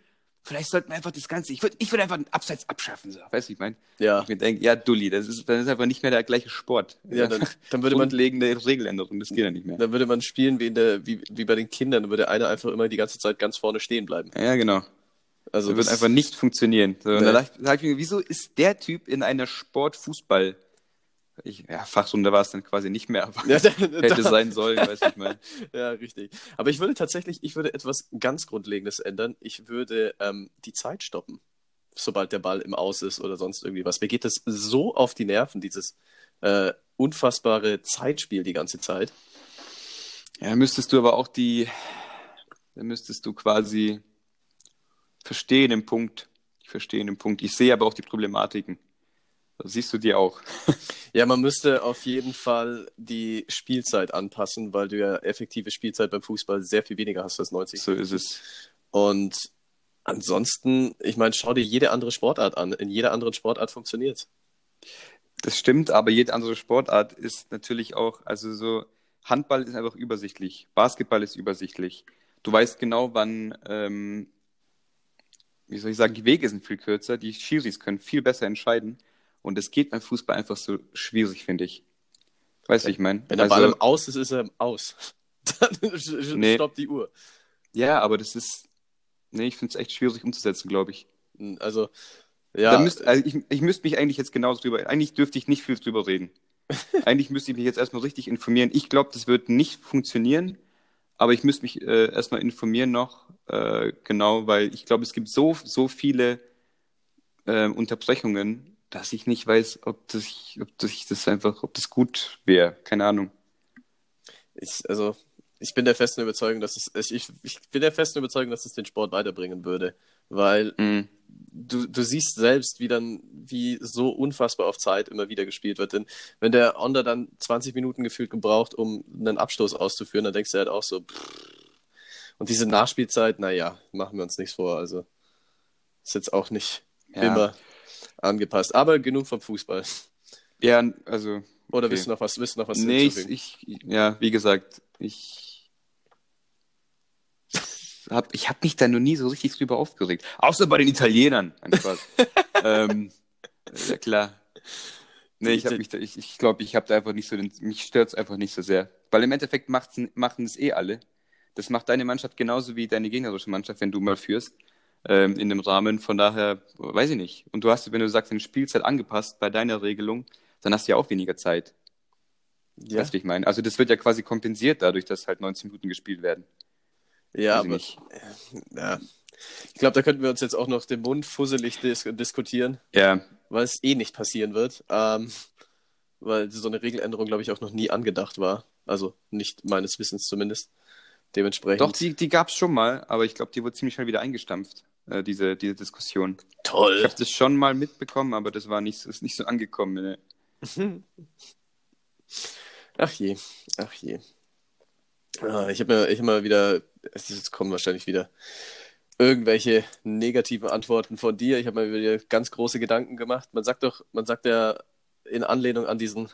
A: Vielleicht sollten wir einfach das Ganze, ich würde ich würd einfach einen Abseits abschaffen. So. Weißt du, wie ich meine?
B: ja.
A: Ich mir denke, ja, Dulli, das ist, das ist einfach nicht mehr der gleiche Sport.
B: Ja, dann, dann würde man
A: Grundlegende Regeländerung, das geht ja nicht mehr.
B: dann würde man spielen wie, in der, wie, wie bei den Kindern, dann würde einer einfach immer die ganze Zeit ganz vorne stehen bleiben.
A: Ja, genau.
B: Also
A: Das wird einfach nicht funktionieren. So, und
B: Nee.
A: dachte da dachte ich mir, wieso ist der Typ in einer Sport-Fußball, ich, ja, Fachstunde war es dann quasi nicht mehr, aber
B: ja, da,
A: hätte
B: da,
A: sein sollen, weiß ich mal.
B: ja, richtig. Aber ich würde tatsächlich, ich würde etwas ganz Grundlegendes ändern. Ich würde ähm, die Zeit stoppen, sobald der Ball im Aus ist oder sonst irgendwie was. Mir geht das so auf die Nerven, dieses äh, unfassbare Zeitspiel die ganze Zeit.
A: Ja, müsstest du aber auch die, dann müsstest du quasi verstehen den Punkt. Ich verstehe den Punkt. Ich sehe aber auch die Problematiken. Das siehst du dir auch.
B: Ja, man müsste auf jeden Fall die Spielzeit anpassen, weil du ja effektive Spielzeit beim Fußball sehr viel weniger hast als 90.
A: So ist es.
B: Und ansonsten, ich meine, schau dir jede andere Sportart an. In jeder anderen Sportart funktioniert
A: Das stimmt, aber jede andere Sportart ist natürlich auch, also so, Handball ist einfach übersichtlich, Basketball ist übersichtlich. Du weißt genau, wann, ähm, wie soll ich sagen, die Wege sind viel kürzer, die Schiris können viel besser entscheiden und es geht beim Fußball einfach so schwierig, finde ich. Weißt du, wie ich meine?
B: Wenn der
A: Also,
B: Ball im Aus ist, ist er im Aus. Dann
A: Nee.
B: stoppt die Uhr.
A: ja, aber das ist, nee, ich finde es echt schwierig umzusetzen, glaube ich.
B: Also,
A: Da
B: ja,
A: müsst, also ich, ich müsste mich eigentlich jetzt genauso drüber, eigentlich dürfte ich nicht viel drüber reden. eigentlich müsste ich mich jetzt erstmal richtig informieren. Ich glaube, das wird nicht funktionieren, aber ich müsste mich äh, erstmal informieren noch, äh, genau, weil ich glaube, es gibt so, so viele äh, Unterbrechungen, dass ich nicht weiß, ob das, ob das, das einfach, ob das gut wäre. Keine Ahnung.
B: ich, also, ich bin der festen Überzeugung, dass es, ich, ich bin der festen Überzeugung, dass es den Sport weiterbringen würde. Weil
A: Mhm.
B: du, du siehst selbst, wie dann, wie so unfassbar auf Zeit immer wieder gespielt wird. Denn wenn der Onder dann 20 Minuten gefühlt gebraucht, um einen Abstoß auszuführen, dann denkst du halt auch so, pff. und diese Nachspielzeit, naja, machen wir uns nichts vor. Also ist jetzt auch nicht
A: Ja.
B: immer angepasst. Aber genug vom Fußball.
A: Ja, also
B: Oder
A: Okay.
B: willst du noch was, willst du noch was
A: Nee, ich, ich, ja, wie gesagt, ich hab, ich hab mich da noch nie so richtig drüber aufgeregt. Außer bei den Italienern. Ähm, ja, klar. Nee, ich, hab mich da, ich, ich glaube, ich habe da einfach nicht so den, mich stört's einfach nicht so sehr. Weil im Endeffekt machen es eh alle. Das macht deine Mannschaft genauso wie deine gegnerische Mannschaft, wenn du mal führst, ähm, in dem Rahmen. Von daher, weiß ich nicht. Und du hast, wenn du sagst, deine Spielzeit angepasst bei deiner Regelung, dann hast du ja auch weniger Zeit.
B: Ja,
A: wie ich meine? Also das wird ja quasi kompensiert dadurch, dass halt 19 Minuten gespielt werden.
B: ja aber ja. ich glaube, da könnten wir uns jetzt auch noch den Mund fusselig dis diskutieren,
A: Ja,
B: weil es eh nicht passieren wird. Ähm, weil so eine Regeländerung, glaube ich, auch noch nie angedacht war. Also nicht meines Wissens zumindest. Dementsprechend.
A: doch, die, die gab es schon mal, aber ich glaube, die wurde ziemlich schnell wieder eingestampft, äh, diese, diese Diskussion. Ich
B: toll.
A: habe das schon mal mitbekommen, aber das war nicht, ist nicht so angekommen. Ne?
B: Ach je, ach je. Ah, ich habe mir, ich hab mal wieder, es kommen wahrscheinlich wieder irgendwelche negativen Antworten von dir. Ich habe mir wieder ganz große Gedanken gemacht. Man sagt doch, man sagt ja in Anlehnung an diesen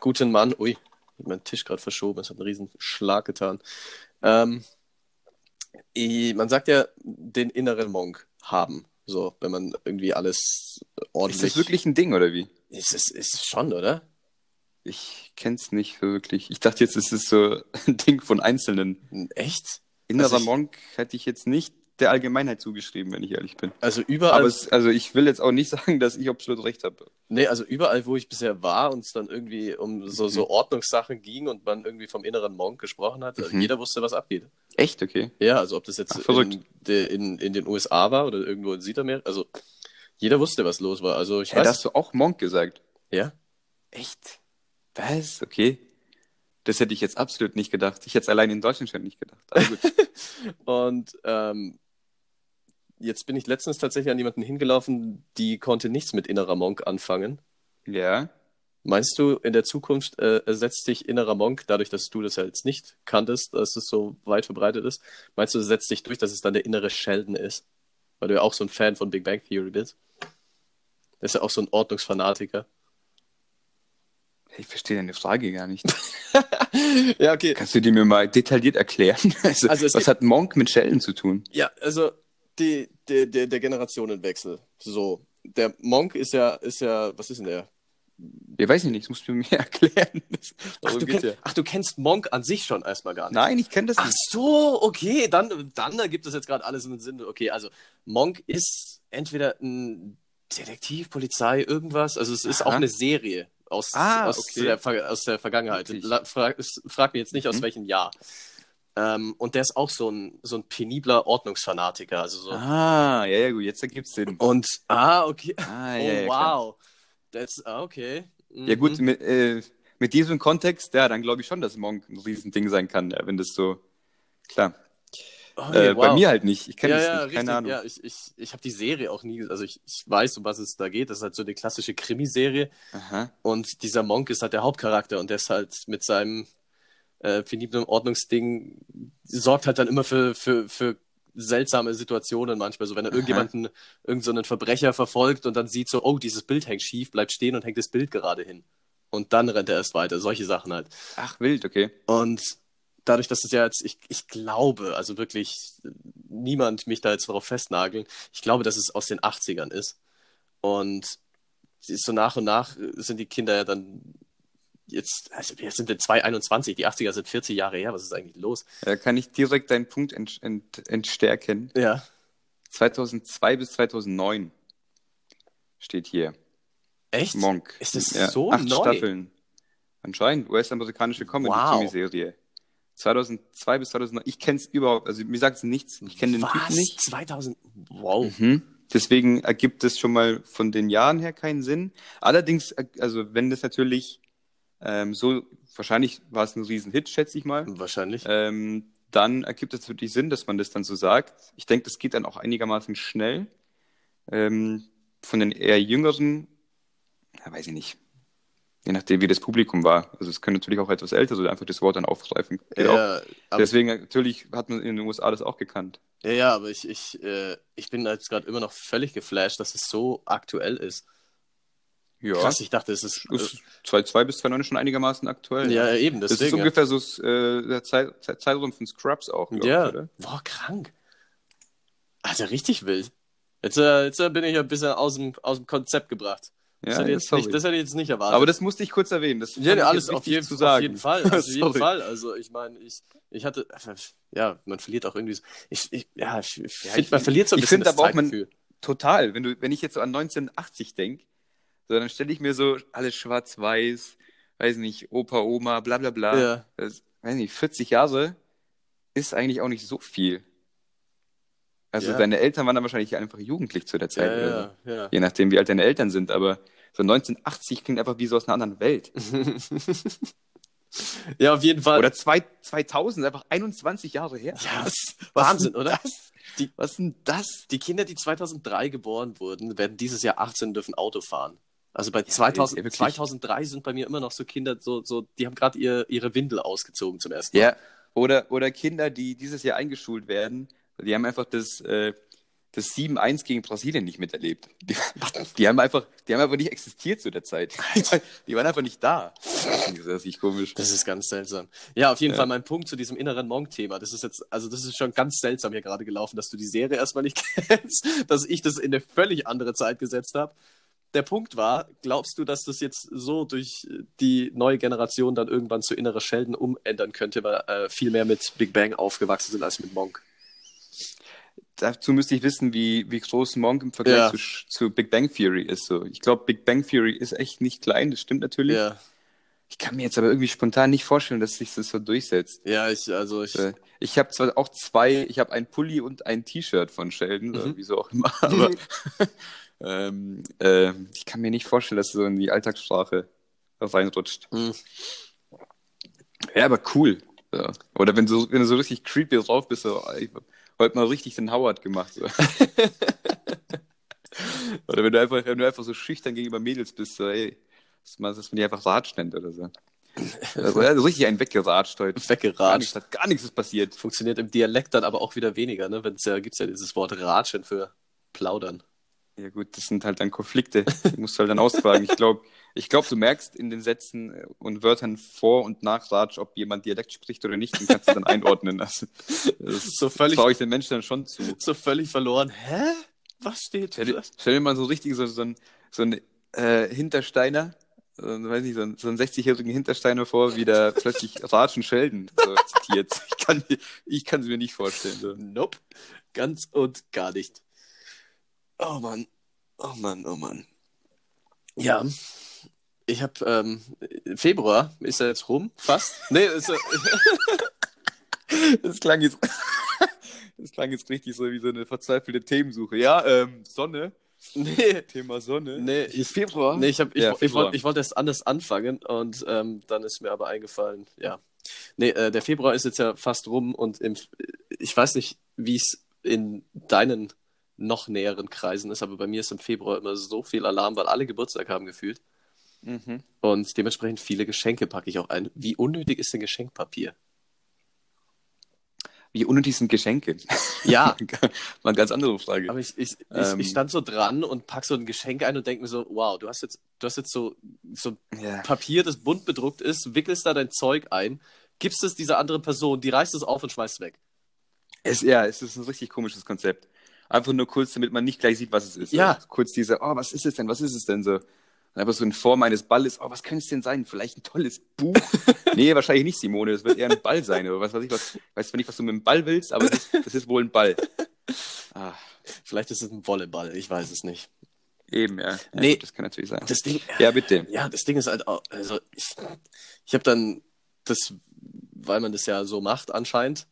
B: guten Mann, ui, ich hab meinen Tisch gerade verschoben, es hat einen riesen Schlag getan. Ähm, man sagt ja, den inneren Monk haben, so, wenn man irgendwie alles ordentlich.
A: Ist das wirklich ein Ding, oder wie?
B: Ist es, ist schon, oder?
A: Ich kenn's nicht wirklich. Ich dachte jetzt, es ist so ein Ding von Einzelnen.
B: Echt?
A: Innerer
B: Also ich-
A: Monk hätte ich jetzt nicht der Allgemeinheit zugeschrieben, wenn ich ehrlich bin.
B: Also überall.
A: Aber es, also ich will jetzt auch nicht sagen, dass ich absolut recht habe.
B: Nee, also überall, wo ich bisher war und es dann irgendwie um so, so Ordnungssachen ging und man irgendwie vom inneren Monk gesprochen hat,
A: Mhm.
B: jeder wusste, was abgeht.
A: Echt, okay.
B: Ja, also ob das jetzt
A: Ach,
B: in, in, in den USA war oder irgendwo in Südamerika, also jeder wusste, was los war. Also ich
A: da
B: weiß.
A: hast du auch Monk gesagt.
B: Ja.
A: Echt? Was? Okay. Das hätte ich jetzt absolut nicht gedacht. Ich hätte es allein in Deutschland schon nicht gedacht. Aber gut.
B: Und ähm, jetzt bin ich letztens tatsächlich an jemanden hingelaufen, die konnte nichts mit innerer Monk anfangen.
A: ja.
B: Meinst du, in der Zukunft äh, ersetzt sich innerer Monk, dadurch, dass du das ja jetzt nicht kanntest, dass es so weit verbreitet ist, meinst du, es setzt sich durch, dass es dann der innere Sheldon ist? Weil du ja auch so ein Fan von Big Bang Theory bist. Das ist ja auch so ein Ordnungsfanatiker.
A: Ich verstehe deine Frage gar nicht.
B: ja, okay.
A: Kannst du die mir mal detailliert erklären? Also,
B: Also
A: was hat Monk mit Sheldon zu tun?
B: Ja, also die, die, der, der Generationenwechsel. So. Der Monk ist ja, ist ja, was ist denn der?
A: Ja, weiß ich nicht, das musst du mir erklären.
B: Ach du, kenn, ach, du kennst Monk an sich schon erstmal gar nicht.
A: Nein, ich kenne das
B: Ach
A: nicht.
B: so, okay, dann, dann ergibt es jetzt gerade alles in den Sinn. Okay, also Monk ist entweder ein Detektiv, Polizei, irgendwas. Also es ist
A: Aha.
B: auch eine Serie aus,
A: Ah,
B: aus,
A: okay.
B: der, aus der Vergangenheit. Frag, frag mich jetzt nicht, aus
A: Mhm.
B: welchem Jahr. Ähm, und der ist auch so ein, so ein penibler Ordnungsfanatiker. Also so.
A: Ah, ja, ja, gut, jetzt ergibt es Sinn.
B: Und, ah, okay.
A: Ah,
B: oh,
A: ja,
B: wow. That's, ah, okay.
A: Ja, gut,
B: Mhm.
A: mit, äh, mit diesem Kontext, ja, dann glaube ich schon, dass Monk ein Riesending sein kann, ja, wenn das so. Klar.
B: Okay,
A: äh, Bei mir halt nicht. Ich kenne
B: ja,
A: das
B: ja,
A: nicht,
B: richtig.
A: keine Ahnung.
B: Ja, ich, ich, ich habe die Serie auch nie, also ich, ich weiß, um was es da geht. Das ist halt so eine klassische Krimiserie.
A: Aha.
B: Und dieser Monk ist halt der Hauptcharakter und der ist halt mit seinem äh, peniblen Ordnungsding, sorgt halt dann immer für, für, für seltsame Situationen manchmal. So, wenn er irgendjemanden, irgend so Verbrecher verfolgt und dann sieht so, oh, dieses Bild hängt schief, bleibt stehen und hängt das Bild gerade hin. Und dann rennt er erst weiter. Solche Sachen halt.
A: Ach, wild, okay.
B: Und dadurch, dass es ja jetzt, ich, ich glaube, also wirklich niemand mich da jetzt darauf festnageln, ich glaube, dass es aus den 80ern ist. Und so nach und nach sind die Kinder ja dann jetzt, also wir sind in 2021, die 80er sind 40 Jahre her, was ist eigentlich los?
A: Da kann ich direkt deinen Punkt ent, ent, entstärken.
B: Ja.
A: 2002 bis 2009 steht hier.
B: Echt?
A: Monk.
B: Ist das
A: ja,
B: so
A: acht
B: neu?
A: Staffeln. Anscheinend. US-amerikanische
B: Wow.
A: Comedy-Krimiserie. 2002 bis 2009. Ich kenne es überhaupt, also mir sagt es nichts. Ich kenne den
B: Was?
A: Typen nicht.
B: 2000, wow.
A: Mhm. Deswegen ergibt es schon mal von den Jahren her keinen Sinn. Allerdings, äh, also wenn das natürlich ähm, so, wahrscheinlich war es ein Riesenhit, schätze ich mal,
B: Wahrscheinlich.
A: ähm, dann ergibt es wirklich Sinn, dass man das dann so sagt. Ich denke, das geht dann auch einigermaßen schnell. Ähm, von den eher jüngeren, ja, weiß ich nicht. Je nachdem, wie das Publikum war. Also es können natürlich auch etwas älter sein, einfach das Wort dann aufgreifen. Auch.
B: ja,
A: Deswegen natürlich hat man in den USA das auch gekannt.
B: ja, ja, aber ich, ich, äh, ich bin jetzt gerade immer noch völlig geflasht, dass es so aktuell ist.
A: Ja.
B: Krass, ich dachte, es ist.
A: ist 2 bis 2,9 schon einigermaßen aktuell.
B: Äh, ja, eben,
A: das ist
B: deswegen.
A: ungefähr so äh, der Zeit, Zeit, Zeitraum von Scrubs auch,
B: Ja,
A: ich, oder?
B: boah, krank. Also richtig wild. Jetzt, äh, jetzt äh, bin ich ein bisschen aus dem, aus dem Konzept gebracht. Das,
A: Ja,
B: hätte ich jetzt nicht, das hätte ich jetzt nicht erwartet.
A: Aber das musste ich kurz erwähnen. Das
B: ja,
A: ich
B: alles auf jeden,
A: zu
B: auf
A: sagen.
B: jeden Fall. Also auf jeden. Fall. Also ich meine, ich, ich hatte, ja, man verliert auch irgendwie, so- ich, ich, ja, ich, ich
A: Ja,
B: finde,
A: ich-
B: man verliert so ein
A: ich
B: bisschen
A: find
B: das
A: man-
B: Zeitgefühl.
A: Total. Wenn, du, wenn ich jetzt so an 1980 denke, so, dann stelle ich mir so alles schwarz-weiß, weiß nicht, Opa, Oma, bla bla bla.
B: Ja.
A: Das, weiß nicht, 40 Jahre ist eigentlich auch nicht so viel. Also
B: Ja.
A: deine Eltern waren dann wahrscheinlich einfach jugendlich zu der Zeit. oder so.
B: Ja, ja, ja.
A: Je nachdem, wie alt deine Eltern sind. Aber so 1980 klingt einfach wie so aus einer anderen Welt.
B: ja, auf jeden Fall.
A: Oder zwei, 2000, einfach 21 Jahre her.
B: ja,
A: was,
B: Wahnsinn,
A: denn
B: oder?
A: Das?
B: Die-
A: was denn das?
B: Die Kinder, die 2003 geboren wurden, werden dieses Jahr 18 und dürfen Auto fahren. Also bei 2000,
A: ja, wirklich.
B: 2003 sind bei mir immer noch so Kinder, so, so, die haben gerade ihr, ihre Windel ausgezogen zum ersten Mal.
A: Ja, oder, oder Kinder, die dieses Jahr eingeschult werden, die haben einfach das, äh, das 7-1 gegen Brasilien nicht miterlebt. Die, die, haben einfach, die haben einfach nicht existiert zu der Zeit. Die waren einfach nicht da. Das ist komisch.
B: Das ist ganz seltsam. Ja, auf jeden
A: Ja.
B: Fall mein Punkt zu diesem inneren Monk-Thema. Das ist jetzt, also das ist schon ganz seltsam hier gerade gelaufen, dass du die Serie erstmal nicht kennst, dass ich das in eine völlig andere Zeit gesetzt habe. Der Punkt war, glaubst du, dass das jetzt so durch die neue Generation dann irgendwann zu innerer Sheldon umändern könnte, weil äh, viel mehr mit Big Bang aufgewachsen sind als mit Monk?
A: dazu müsste ich wissen, wie, wie groß Monk im Vergleich
B: Ja.
A: zu, zu Big Bang Theory ist. So. Ich glaube, Big Bang Theory ist echt nicht klein, das stimmt natürlich.
B: Ja,
A: Ich kann mir jetzt aber irgendwie spontan nicht vorstellen, dass sich das so durchsetzt.
B: ja, ich, also ich,
A: Äh, Ich habe zwar auch zwei, ich habe ein Pulli und ein T-Shirt von Sheldon,
B: Mhm.
A: wieso auch immer, aber ähm, äh, ich kann mir nicht vorstellen, dass so in die Alltagssprache reinrutscht.
B: Mhm.
A: Ja, aber cool. So. Oder wenn du, wenn du so richtig creepy drauf bist, so, ich hab heute mal richtig den Howard gemacht. So. oder wenn du, einfach, wenn du einfach so schüchtern gegenüber Mädels bist, so, ey, dass man, dass man die einfach Ratsch nennt oder so. Also, ja, so richtig einen weggeratscht heute. Gar
B: weggeratscht.
A: nichts, hat gar nichts ist passiert.
B: Funktioniert im Dialekt dann aber auch wieder weniger, ne? Wenn's ja, gibt's ja dieses Wort Ratschen für plaudern.
A: Ja gut, das sind halt dann Konflikte, die musst du halt dann austragen. Ich glaube, ich glaub, du merkst in den Sätzen und Wörtern vor und nach Ratsch, ob jemand Dialekt spricht oder nicht, und kannst du dann einordnen. Also, das
B: So völlig-
A: traue ich den Menschen dann schon zu.
B: So völlig verloren. Hä? Was steht
A: Stell dir, stell dir mal so richtig so, so ein, so ein äh, Hintersteiner, so, weiß nicht, so, ein, so einen 60-jährigen Hintersteiner vor, wie der plötzlich Ratsch und Sheldon so zitiert. Ich kann, ich kann es mir nicht vorstellen. So.
B: Nope. Ganz und gar nicht. Oh Mann. Oh Mann, oh Mann. Ja. Ich habe ähm, Februar ist ja jetzt rum, fast. Nee, ist,
A: Das klang jetzt, das klang jetzt richtig so wie so eine verzweifelte Themensuche. Ja, ähm, Sonne.
B: nee,
A: Thema Sonne.
B: Nee,
A: Ist Februar?
B: nee, ich, hab, ich,
A: Ja,
B: ich, wollte ich wollte erst anders anfangen und ähm, dann ist mir aber eingefallen, ja. Nee, äh, der Februar ist jetzt ja fast rum und im, ich weiß nicht, wie es in deinen noch näheren Kreisen ist, aber bei mir ist im Februar immer so viel Alarm, weil alle Geburtstag haben gefühlt.
A: Mhm.
B: Und dementsprechend viele Geschenke packe ich auch ein. Wie unnötig ist denn Geschenkpapier?
A: Wie unnötig sind Geschenke?
B: Ja,
A: Mal eine ganz andere Frage.
B: aber ich, ich,
A: Ähm.
B: ich stand so dran und pack so ein Geschenk ein und denke mir so, wow, du hast jetzt, du hast jetzt so, so
A: ja.
B: Papier, das bunt bedruckt ist, wickelst da dein Zeug ein, gibst es dieser anderen Person, die reißt es auf und schmeißt es weg.
A: Es, ja, es ist ein richtig komisches Konzept. Einfach nur kurz, damit man nicht gleich sieht, was es ist.
B: Ja.
A: Also kurz diese, oh, was ist es denn? Was ist es denn so? Und einfach so in Form eines Balles, oh, was könnte es denn sein? Vielleicht ein tolles Buch? nee, wahrscheinlich nicht, Simone. Das wird eher ein Ball sein. Oder was weiß ich, was, weiß zwar nicht, was du mit dem Ball willst, aber das, das ist wohl ein Ball. Ah,
B: Vielleicht ist es ein Volleyball, ich weiß es nicht.
A: eben, ja. ja
B: Nee.
A: gut, das kann natürlich sein.
B: Das Ding,
A: Ja, bitte.
B: ja, das Ding ist halt auch, also ich, ich habe dann das, weil man das ja so macht anscheinend,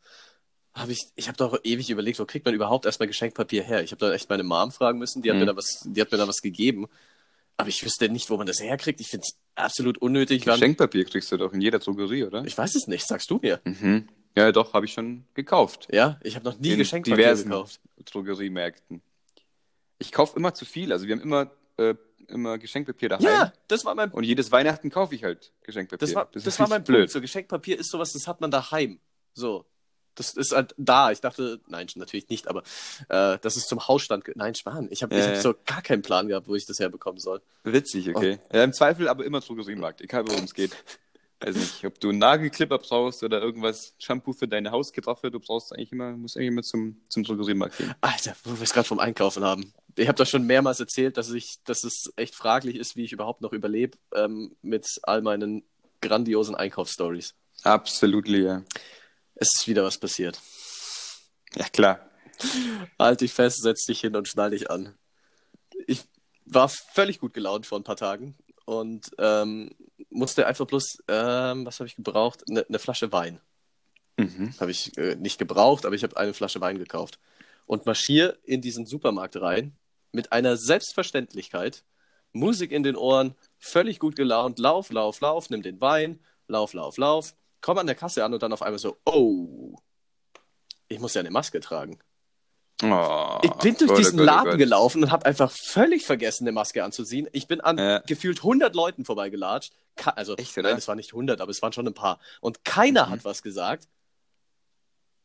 B: habe ich, ich habe doch ewig überlegt, wo kriegt man überhaupt erstmal Geschenkpapier her? Ich habe da echt meine Mom fragen müssen, die hat
A: Mhm.
B: mir da was, die hat mir da was gegeben, aber ich wüsste nicht, wo man das herkriegt. Ich finde es absolut unnötig.
A: Geschenkpapier kriegst du doch in jeder Drogerie, oder?
B: Ich weiß es nicht, sagst du mir.
A: Mhm. Ja, doch, habe ich schon gekauft.
B: Ja, ich habe noch nie
A: In
B: Geschenkpapier
A: diversen
B: gekauft.
A: Drogeriemärkten. Ich kaufe immer zu viel. Also wir haben immer, äh, immer Geschenkpapier daheim.
B: Ja, das war mein,
A: Und jedes Weihnachten kaufe ich halt Geschenkpapier.
B: das war, das,
A: ist
B: war mein
A: blöd.
B: Punkt. So Geschenkpapier ist sowas, das hat man daheim. So. Das ist halt da. Ich dachte, nein, natürlich nicht, aber äh, das ist zum Hausstand. Nein, Schwan. Ich habe ich hab so gar keinen Plan gehabt, wo ich das herbekommen soll.
A: Witzig, okay.
B: Oh.
A: Ja, Im Zweifel aber immer Drogeriemarkt, egal worum es geht. Also nicht, ob du einen Nagelklipper brauchst oder irgendwas, Shampoo für deine Hausgetraffe, du brauchst eigentlich immer, musst eigentlich immer zum, zum Drogeriemarkt gehen.
B: Alter, wo wir es gerade vom Einkaufen haben. Ich habe das schon mehrmals erzählt, dass ich, dass es echt fraglich ist, wie ich überhaupt noch überlebe ähm, mit all meinen grandiosen Einkaufsstories.
A: Absolut, ja.
B: Es ist wieder was passiert.
A: Ja, klar.
B: Halt dich fest, setz dich hin und schnall dich an. Ich war völlig gut gelaunt vor ein paar Tagen und ähm, musste einfach bloß, ähm, was habe ich gebraucht? Eine ne Flasche Wein.
A: Mhm.
B: Habe ich äh, nicht gebraucht, aber ich habe eine Flasche Wein gekauft. Und marschiere in diesen Supermarkt rein mit einer Selbstverständlichkeit, Musik in den Ohren, völlig gut gelaunt, lauf, lauf, lauf, nimm den Wein, lauf, lauf, lauf, komm an der Kasse an und dann auf einmal so, oh, ich muss ja eine Maske tragen.
A: Oh,
B: Ich bin durch
A: Gott, oh
B: diesen
A: Gott, oh
B: Laden
A: Gott.
B: gelaufen und habe einfach völlig vergessen, eine Maske anzuziehen. Ich bin an
A: Ja.
B: gefühlt 100 Leuten vorbeigelatscht. Ka also,
A: Echt,
B: nein, es waren nicht 100, aber es waren schon ein paar. Und keiner
A: Mhm.
B: hat was gesagt.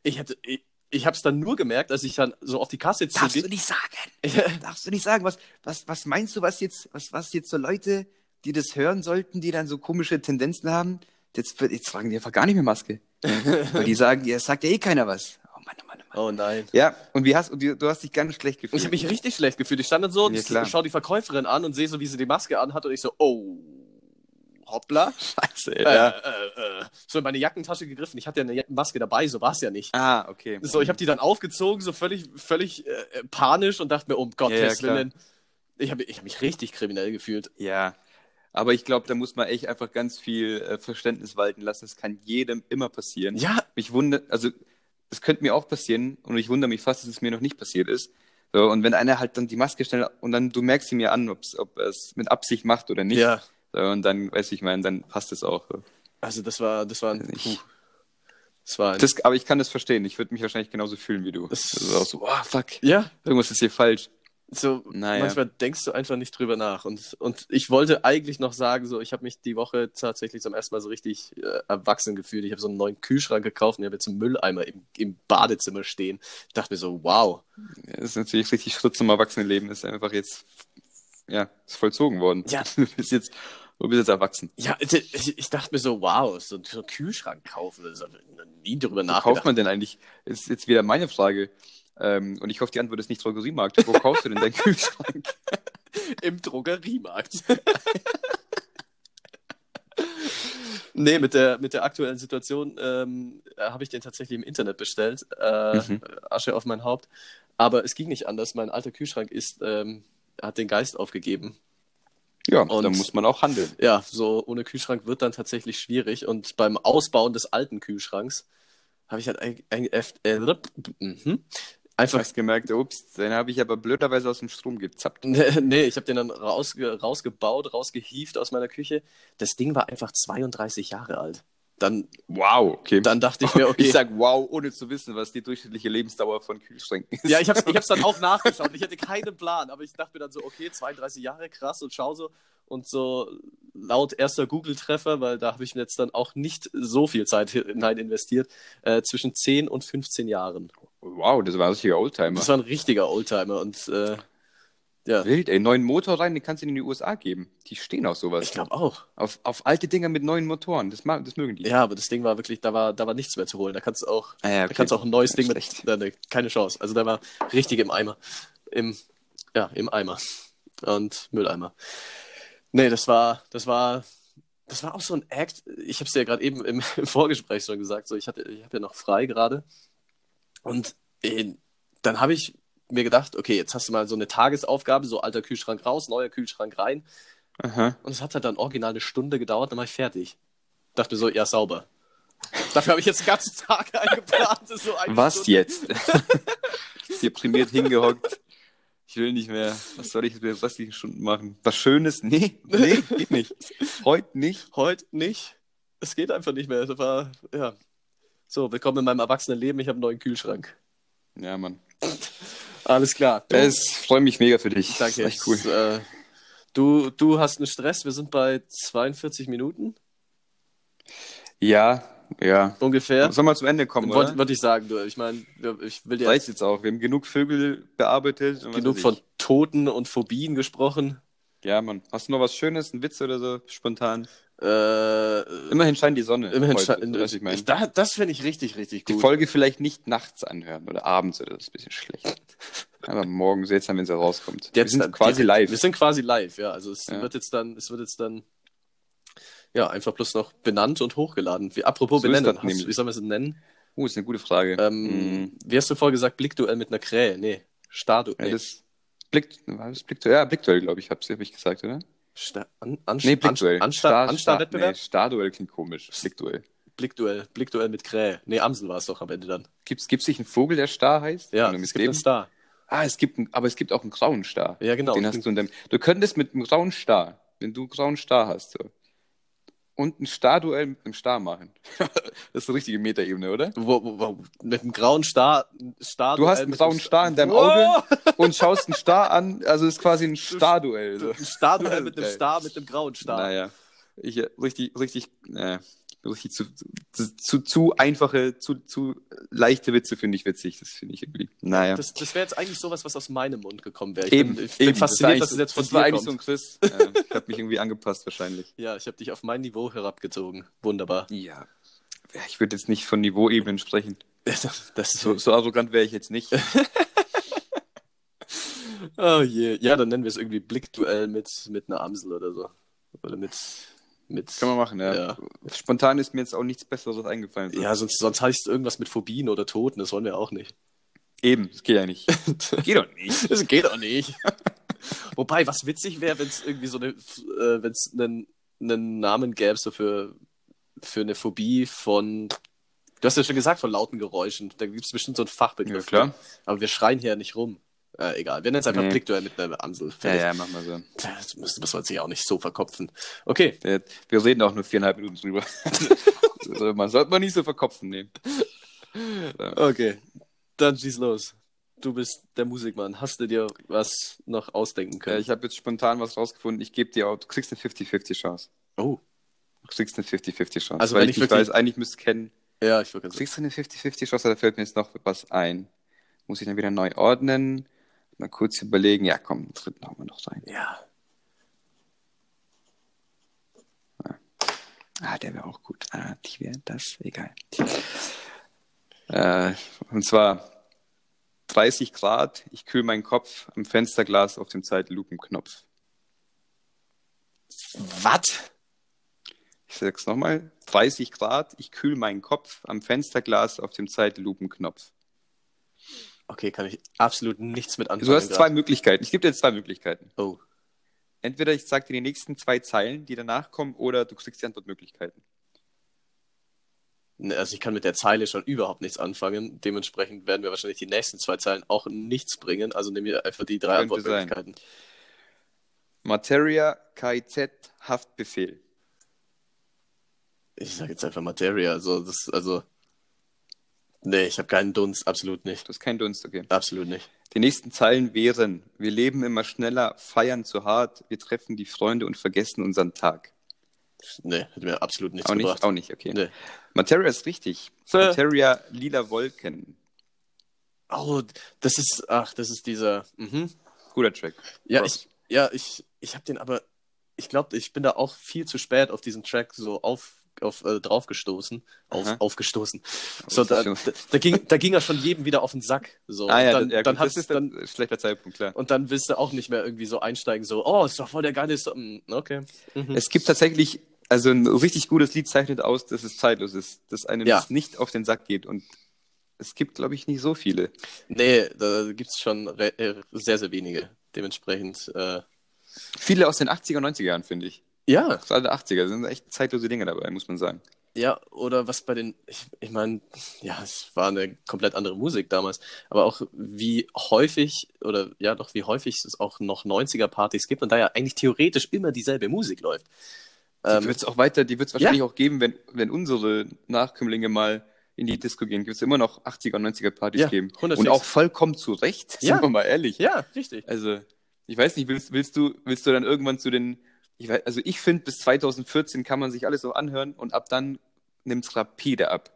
B: Ich hätte, ich, ich habe es dann nur gemerkt, als ich dann so auf die Kasse
A: Darfst du nicht sagen. Darfst du nicht sagen. Was, was, was meinst du, was jetzt, was, was jetzt so Leute, die das hören sollten, die dann so komische Tendenzen haben, jetzt, jetzt tragen die einfach gar nicht mehr Maske. Weil die sagen, ja, sagt ja eh keiner was. Oh Mann, oh Mann, oh Mann.
B: Oh nein.
A: Ja, und wie hast und du, du hast dich ganz schlecht gefühlt.
B: Ich habe mich richtig schlecht gefühlt. Ich stand dann so,
A: Ja, klar.
B: schau die Verkäuferin an und sehe so, wie sie die Maske anhat und ich so, oh, hoppla.
A: Scheiße,
B: Äh, äh, äh, so in meine Jackentasche gegriffen. Ich hatte ja eine Maske dabei, so war es ja nicht.
A: Ah, okay.
B: So, ich habe die dann aufgezogen, so völlig, völlig äh, äh, panisch und dachte mir, um Gottes
A: Ja, ja.
B: Willen. Ich habe ich hab mich richtig kriminell gefühlt.
A: Ja, aber ich glaube, da muss man echt einfach ganz viel äh, Verständnis walten lassen. Das kann jedem immer passieren.
B: Ja,
A: Mich wundert, also es könnte mir auch passieren und ich wundere mich fast, dass es mir noch nicht passiert ist. So, und wenn einer halt dann die Maske schnell und dann du merkst ihm ja an, ob er es mit Absicht macht oder nicht.
B: ja.
A: So, und dann, weiß ich meine, dann passt es auch. So.
B: Also das war, das war ein, das war ein,
A: Das, aber ich kann das verstehen. Ich würde mich wahrscheinlich genauso fühlen wie du.
B: Das-
A: Das ist auch so, oh, fuck,
B: ja,
A: irgendwas ist hier falsch.
B: So
A: Naja.
B: manchmal denkst du einfach nicht drüber nach. Und, und ich wollte eigentlich noch sagen, so ich habe mich die Woche tatsächlich zum ersten Mal so richtig äh, erwachsen gefühlt. Ich habe so einen neuen Kühlschrank gekauft und ich habe jetzt einen Mülleimer im, im Badezimmer stehen. Ich dachte mir so, wow.
A: Das ist natürlich richtig Schritt zum Erwachsenenleben. Ist einfach jetzt, ja, ist vollzogen worden.
B: Ja.
A: Du bist jetzt, du bist jetzt erwachsen.
B: Ja, ich, ich dachte mir so, wow, so, so einen Kühlschrank kaufen, das habe ich nie drüber
A: Wo
B: nachgedacht.
A: kauft man denn eigentlich? Ist jetzt wieder meine Frage. Ähm, und ich hoffe, die Antwort ist nicht Drogeriemarkt. Wo kaufst du denn deinen Kühlschrank?
B: Im Drogeriemarkt. nee, mit der, mit der aktuellen Situation ähm, habe ich den tatsächlich im Internet bestellt. Äh,
A: Mhm.
B: Asche auf mein Haupt. Aber es ging nicht anders. Mein alter Kühlschrank ist, ähm, hat den Geist aufgegeben.
A: Ja,
B: Und-
A: da muss man auch handeln.
B: Ja, so ohne Kühlschrank wird dann tatsächlich schwierig. Und beim Ausbauen des alten Kühlschranks habe ich halt äh, mhm. Einfach
A: Hast gemerkt, ups, den habe ich aber blöderweise aus dem Strom gezappt.
B: Nee, ich habe den dann rausge rausgebaut, rausgehievt aus meiner Küche. Das Ding war einfach 32 Jahre alt. Dann,
A: Wow, okay.
B: dann dachte ich mir, okay.
A: Ich sag wow, ohne zu wissen, was die durchschnittliche Lebensdauer von Kühlschränken ist.
B: ja, ich habe ich hab's dann auch nachgeschaut. Ich hatte keinen Plan, aber ich dachte mir dann so, okay, 32 Jahre, krass und schau so. Und so laut erster Google-Treffer, weil da habe ich mir jetzt dann auch nicht so viel Zeit hinein investiert, äh, zwischen 10 und 15 Jahren.
A: Wow, das war ein richtiger Oldtimer.
B: Das war ein richtiger Oldtimer und äh, ja,
A: Wild, ey. Neuen Motor rein, den kannst du in die USA geben. Die stehen auf sowas.
B: ich glaube auch.
A: Auf, auf alte Dinger mit neuen Motoren. Das, mag, das mögen die.
B: Ja, aber das Ding war wirklich, da war, da war nichts mehr zu holen. Da kannst du auch
A: Ah, ja,
B: Da kannst du auch ein neues Ding mit. Da, ne, keine Chance. Also der war richtig im Eimer. Im, ja, im Eimer. Und Mülleimer. Nee, das war, das war, das war auch so ein Act. Ich habe es dir ja gerade eben im, im Vorgespräch schon gesagt. So, ich hatte, ich habe ja noch frei gerade. Und äh, dann habe ich mir gedacht, okay, jetzt hast du mal so eine Tagesaufgabe, so alter Kühlschrank raus, neuer Kühlschrank rein.
A: Aha.
B: Und es hat halt dann original eine Stunde gedauert, dann war ich fertig. Dachte mir so, ja, sauber. Dafür habe ich jetzt den ganzen Tag eingeplant. So
A: Was
B: Stunde.
A: jetzt? Deprimiert hingehockt. Ich will nicht mehr. Was soll ich jetzt mit den restlichen Stunden machen? Was Schönes? Nee, nee, geht nicht. Heute nicht.
B: Heute nicht. Es geht einfach nicht mehr. Das war, ja. So, willkommen in meinem erwachsenen Leben. Ich habe einen neuen Kühlschrank.
A: Ja, Mann.
B: Alles klar. Du,
A: Es freut mich mega für dich.
B: danke.
A: Das ist echt cool.
B: Äh, du, du hast einen Stress. Wir sind bei 42 Minuten
A: Ja, ja.
B: ungefähr.
A: Sollen wir zum Ende kommen,
B: Wollte
A: oder?
B: wollt ich sagen, du. Ich meine, ich will dir
A: Reicht jetzt auch. Wir haben genug Vögel bearbeitet.
B: genug von. Toten und Phobien gesprochen.
A: Ja, Mann. Hast du noch was Schönes, einen Witz oder so, spontan?
B: Äh,
A: Immerhin scheint die Sonne.
B: immerhin
A: du, ich meine.
B: ich, da, das finde ich richtig, richtig
A: Die
B: gut.
A: Folge vielleicht nicht nachts anhören oder abends oder das ist ein bisschen schlecht. Aber morgen seltsam, wenn sie rauskommt. wir
B: Jetzt
A: sind
B: dann
A: quasi
B: direkt.
A: live.
B: Wir sind quasi live, ja. Also es
A: Ja.
B: wird jetzt dann, es wird jetzt dann ja einfach bloß noch benannt und hochgeladen. Wie, apropos
A: So
B: benennen,
A: nämlich.
B: wie soll man es nennen?
A: Oh, ist eine gute Frage.
B: Ähm,
A: Mm,
B: Wie hast du vorher gesagt, Blickduell mit einer Krähe? Nee, Starduell.
A: ja,
B: nee.
A: das Blick, war das Blickduell? Ja, Blickduell, glaube ich, habe hab ich gesagt, oder?
B: Sta an, an,
A: Nee, Blickduell.
B: An,
A: Star-
B: Anstar Anstar-Wettbewerb?
A: Nee, Starduell klingt komisch. Blickduell.
B: Blickduell. Blickduell mit Krähe. Nee, Amsel war es doch am Ende dann.
A: Gibt's, gibt's nicht einen Vogel, der Star heißt?
B: Ja, es gibt
A: dem-
B: einen Star.
A: Ah, es gibt einen, aber es gibt auch einen grauen Star.
B: Ja, genau.
A: Den hast du in deinem, du könntest mit einem grauen Star, wenn du einen grauen Star hast, so, und ein Starduell mit einem Star machen. das ist eine richtige Metaebene, oder?
B: Wo, wo, wo, mit einem grauen Star. Star
A: Du hast einen grauen Star in deinem Auge und schaust einen Star an, also ist quasi ein Starduell. So.
B: Ein Starduell mit einem. Star, mit einem grauen Star.
A: Naja, ich richtig, richtig, äh, richtig zu, zu, zu, einfache, zu, zu leichte Witze finde ich witzig. Das finde ich irgendwie. Naja.
B: Das, das wäre jetzt eigentlich sowas, was aus meinem Mund gekommen wäre. Ich
A: eben,
B: bin, ich bin
A: eben.
B: fasziniert,
A: das
B: dass
A: war
B: es jetzt von
A: das war
B: dir
A: eigentlich
B: kommt.
A: so ein Quiz. äh, ich habe mich irgendwie angepasst wahrscheinlich.
B: Ja, ich habe dich auf mein Niveau herabgezogen. Wunderbar.
A: Ja. Ich würde jetzt nicht von Niveauebenen sprechen.
B: Das, das
A: So, so arrogant wäre ich jetzt nicht.
B: Oh je. Ja, dann nennen wir es irgendwie Blickduell mit, mit einer Amsel oder so. Oder mit. Mit,
A: Können wir machen, ja.
B: Ja.
A: Spontan ist mir jetzt auch nichts Besseres eingefallen.
B: ja, sonst, sonst heißt es irgendwas mit Phobien oder Toten, das wollen wir auch nicht.
A: Eben, das geht ja nicht. geht doch nicht.
B: Das geht doch nicht. Wobei, was witzig wäre, wenn es irgendwie so eine, äh, wenn es einen, einen Namen gäbe, so für, für eine Phobie von, du hast ja schon gesagt, von lauten Geräuschen. Da gibt es bestimmt so einen Fachbegriff.
A: Ja, klar.
B: ne? Aber wir schreien hier nicht rum. Äh, egal, wir nennen es einfach
A: Nee.
B: Blickduell mit einer Amsel.
A: Ja,
B: Fertig.
A: ja, mach mal so.
B: Das muss, muss man sich auch nicht so verkopfen. Okay,
A: Ja, Wir reden auch nur viereinhalb Minuten drüber. also, man sollte man nicht so verkopfen nehmen.
B: okay. Dann schieß los. Du bist der Musikmann. Hast du dir was noch ausdenken
A: Ja,
B: können?
A: ich habe jetzt spontan was rausgefunden. Ich gebe dir auch, du kriegst eine 50-50 Chance.
B: oh,
A: Du kriegst eine 50-50 Chance.
B: Also
A: weil
B: wenn
A: ich,
B: ich wirklich-
A: weiß, eigentlich müsst kennen.
B: ja, ich würde sagen.
A: Kriegst du eine 50-50 Chance, da fällt mir jetzt noch was ein. Muss ich dann wieder neu ordnen? Mal kurz überlegen. Ja, komm, den dritten haben wir noch rein.
B: Ja.
A: Ah, der wäre auch gut. Ah, die wäre das, egal. Äh, und zwar 30 Grad, ich kühle meinen Kopf am Fensterglas auf dem Zeitlupenknopf.
B: Was?
A: Ich sag's nochmal. 30 Grad, ich kühle meinen Kopf am Fensterglas auf dem Zeitlupenknopf.
B: Okay, kann ich absolut nichts mit anfangen.
A: Du hast
B: grad.
A: zwei Möglichkeiten. Ich gebe dir jetzt zwei Möglichkeiten.
B: Oh.
A: Entweder ich sag dir die nächsten zwei Zeilen, die danach kommen, oder du kriegst die Antwortmöglichkeiten.
B: Ne, Also ich kann mit der Zeile schon überhaupt nichts anfangen. Dementsprechend werden wir wahrscheinlich die nächsten zwei Zeilen auch nichts bringen. Also nehmen wir einfach die drei
A: Könnte
B: Antwortmöglichkeiten.
A: Materia KIZ Haftbefehl.
B: Ich sage jetzt einfach Materia. Also das, also. Nee, ich habe keinen Dunst, absolut nicht.
A: Du hast keinen Dunst, okay.
B: Absolut nicht.
A: Die nächsten Zeilen wären: Wir leben immer schneller, feiern zu hart, wir treffen die Freunde und vergessen unseren Tag.
B: Nee, hat mir absolut nichts
A: Auch nicht,
B: gebracht.
A: auch nicht, okay.
B: Nee.
A: Materia ist richtig.
B: Äh.
A: Materia lila Wolken.
B: Oh, das ist, ach, das ist dieser. Mhm.
A: Guter Track.
B: Ja, ich, ja, ich, ich habe den aber, ich glaube, ich bin da auch viel zu spät auf diesen Track so auf, auf äh, draufgestoßen, auf, aufgestoßen. So, da, da, da, ging, da ging er schon jedem wieder auf den Sack. So.
A: Ah ja,
B: dann,
A: ja
B: dann
A: gut, das ist
B: dann,
A: ein schlechter Zeitpunkt, klar.
B: und dann willst du auch nicht mehr irgendwie so einsteigen, so, oh, ist doch voll der geile Song. Mm, Okay. Mhm.
A: Es gibt tatsächlich, also ein richtig gutes Lied zeichnet aus, dass es zeitlos ist, dass einem
B: Ja.
A: das nicht auf den Sack geht. Und es gibt, glaube ich, nicht so viele.
B: Nee, da gibt's schon re äh, sehr, sehr wenige. Dementsprechend, äh,
A: Viele aus den 80er, 90er Jahren, finde ich.
B: Ja,
A: Gerade 80er sind echt zeitlose Dinge dabei, muss man sagen.
B: Ja, oder was bei den, ich, ich meine, ja, es war eine komplett andere Musik damals, aber auch wie häufig, oder ja doch, wie häufig es auch noch 90er-Partys gibt und da ja eigentlich theoretisch immer dieselbe Musik läuft.
A: Die
B: Ähm,
A: wird es auch weiter, die wird es wahrscheinlich auch geben, wenn, wenn unsere Nachkömmlinge mal in die Disco gehen. Wird es immer noch 80er, 90er Partys
B: Ja,
A: geben.
B: 100
A: Und auch vollkommen zu Recht,
B: Ja.
A: sind wir mal ehrlich.
B: ja, richtig.
A: Also, ich weiß nicht, willst, willst, du, willst du dann irgendwann zu den. Ich weiß, also, ich finde, bis 2014 kann man sich alles so anhören und ab dann nimmt es rapide ab.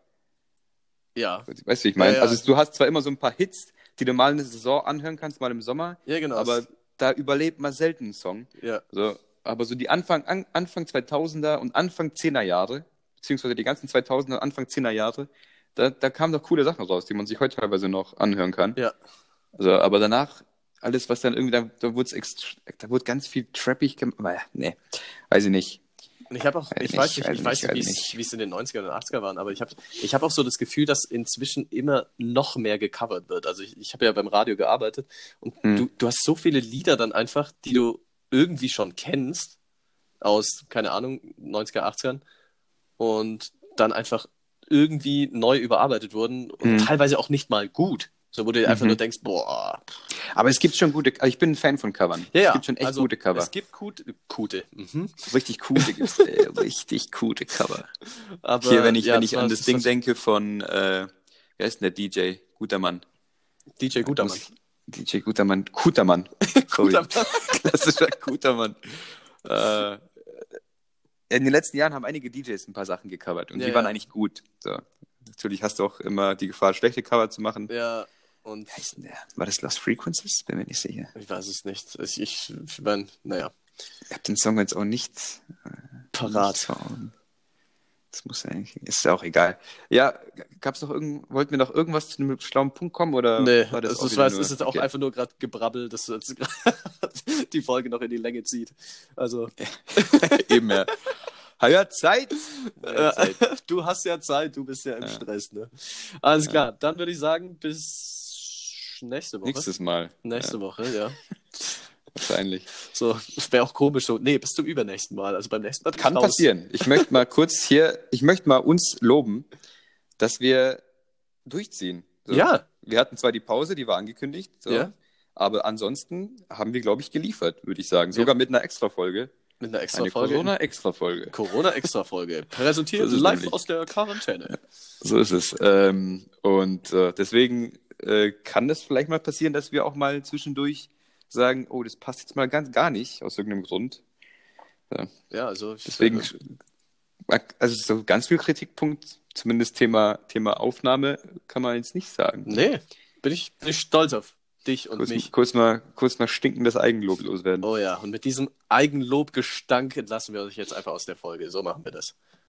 B: Ja,
A: Weißt du, wie ich meine?
B: Ja, ja.
A: Also, du hast zwar immer so ein paar Hits, die du mal in der Saison anhören kannst, mal im Sommer,
B: ja, genau.
A: aber da überlebt man selten einen Song.
B: ja,
A: So, aber so die Anfang, an, Anfang 2000er und Anfang 10er Jahre, beziehungsweise die ganzen 2000er, Anfang 10er Jahre, da, da kamen doch coole Sachen raus, die man sich heute teilweise noch anhören kann.
B: ja.
A: Also, aber danach, alles, was dann irgendwie, da, da wurde da wurde ganz viel trappig gemacht. Nee, weiß ich nicht.
B: Ich habe auch,
A: Weiß
B: ich
A: nicht,
B: weiß nicht,
A: weiß
B: ich weiß
A: nicht,
B: nicht, wie es-
A: nicht.
B: wie es in den 90er und 80er waren, aber ich habe ich hab auch so das Gefühl, dass inzwischen immer noch mehr gecovert wird. Also ich, ich habe ja beim Radio gearbeitet und
A: Hm.
B: du, du hast so viele Lieder dann einfach, die du irgendwie schon kennst, aus, keine Ahnung, 90er, 80ern und dann einfach irgendwie neu überarbeitet wurden und
A: Hm.
B: teilweise auch nicht mal gut. So, wo du einfach
A: Mhm.
B: nur denkst, boah,
A: Aber es gibt schon gute, also ich bin ein Fan von Covern.
B: ja.
A: Es gibt schon echt
B: also,
A: gute Cover.
B: Es gibt gute, gute. Mhm.
A: Richtig gute gibt's, ey, richtig gute Cover.
B: Aber,
A: Hier, wenn ich,
B: ja,
A: wenn ich an das Ding denke von, äh, wer ist denn der DJ? Guter Mann.
B: DJ Gutermann.
A: DJ Gutermann. Gutermann.
B: Gutermann.
A: Klassischer Gutermann. Äh, in den letzten Jahren haben einige DJs ein paar Sachen gecovert und
B: Ja,
A: die waren
B: ja.
A: eigentlich gut. So. Natürlich hast du auch immer die Gefahr, schlechte Cover zu machen.
B: Ja, und
A: Wer heißt denn der? War das Lost Frequencies? Bin mir nicht sicher.
B: ich weiß es nicht. Ich, ich, mein, naja,
A: Ich habe den Song jetzt auch nicht
B: parat.
A: Nicht. Das muss ja eigentlich, ist ja auch egal. Ja, gab's noch irgend, wollten wir noch irgendwas zu einem schlauen Punkt kommen oder
B: Nee,
A: war das
B: es,
A: wieder
B: war,
A: nur-
B: ist jetzt auch
A: okay.
B: einfach nur gerade gebrabbel, dass die Folge noch in die Länge zieht. Also,
A: Eben, ja. Hab ja Zeit.
B: Ja, Zeit. du hast ja Zeit, du bist ja im ja. Stress, ne? Alles klar, dann würde ich sagen, bis nächste Woche.
A: Nächstes Mal.
B: Nächste Woche, ja.
A: Wahrscheinlich.
B: So, das wäre auch komisch so. Nee, bis zum übernächsten Mal. Also beim nächsten Mal.
A: Kann passieren. Ich möchte mal kurz hier, ich möchte mal uns loben, dass wir durchziehen.
B: So. Ja.
A: Wir hatten zwar die Pause, die war angekündigt, so,
B: ja.
A: aber ansonsten haben wir, glaube ich, geliefert, würde ich sagen. Sogar ja. mit einer Extra-Folge.
B: Mit einer Extra-Folge.
A: Corona-Extra-Folge.
B: Corona-Extra-Folge. Präsentiert live aus der Quarantäne.
A: So ist es. Ähm, und äh, deswegen äh, kann das vielleicht mal passieren, dass wir auch mal zwischendurch sagen, oh, das passt jetzt mal ganz gar nicht, aus irgendeinem Grund.
B: Ja, ja also
A: deswegen, also so ganz viel Kritikpunkt, zumindest Thema, Thema Aufnahme, kann man jetzt nicht sagen.
B: Nee, bin ich, bin ich stolz auf dich und
A: kurz,
B: mich.
A: Kurz mal, kurz mal stinkendes Eigenlob loswerden.
B: Oh ja, und mit diesem Eigenlobgestank entlassen wir euch jetzt einfach aus der Folge. So machen wir das.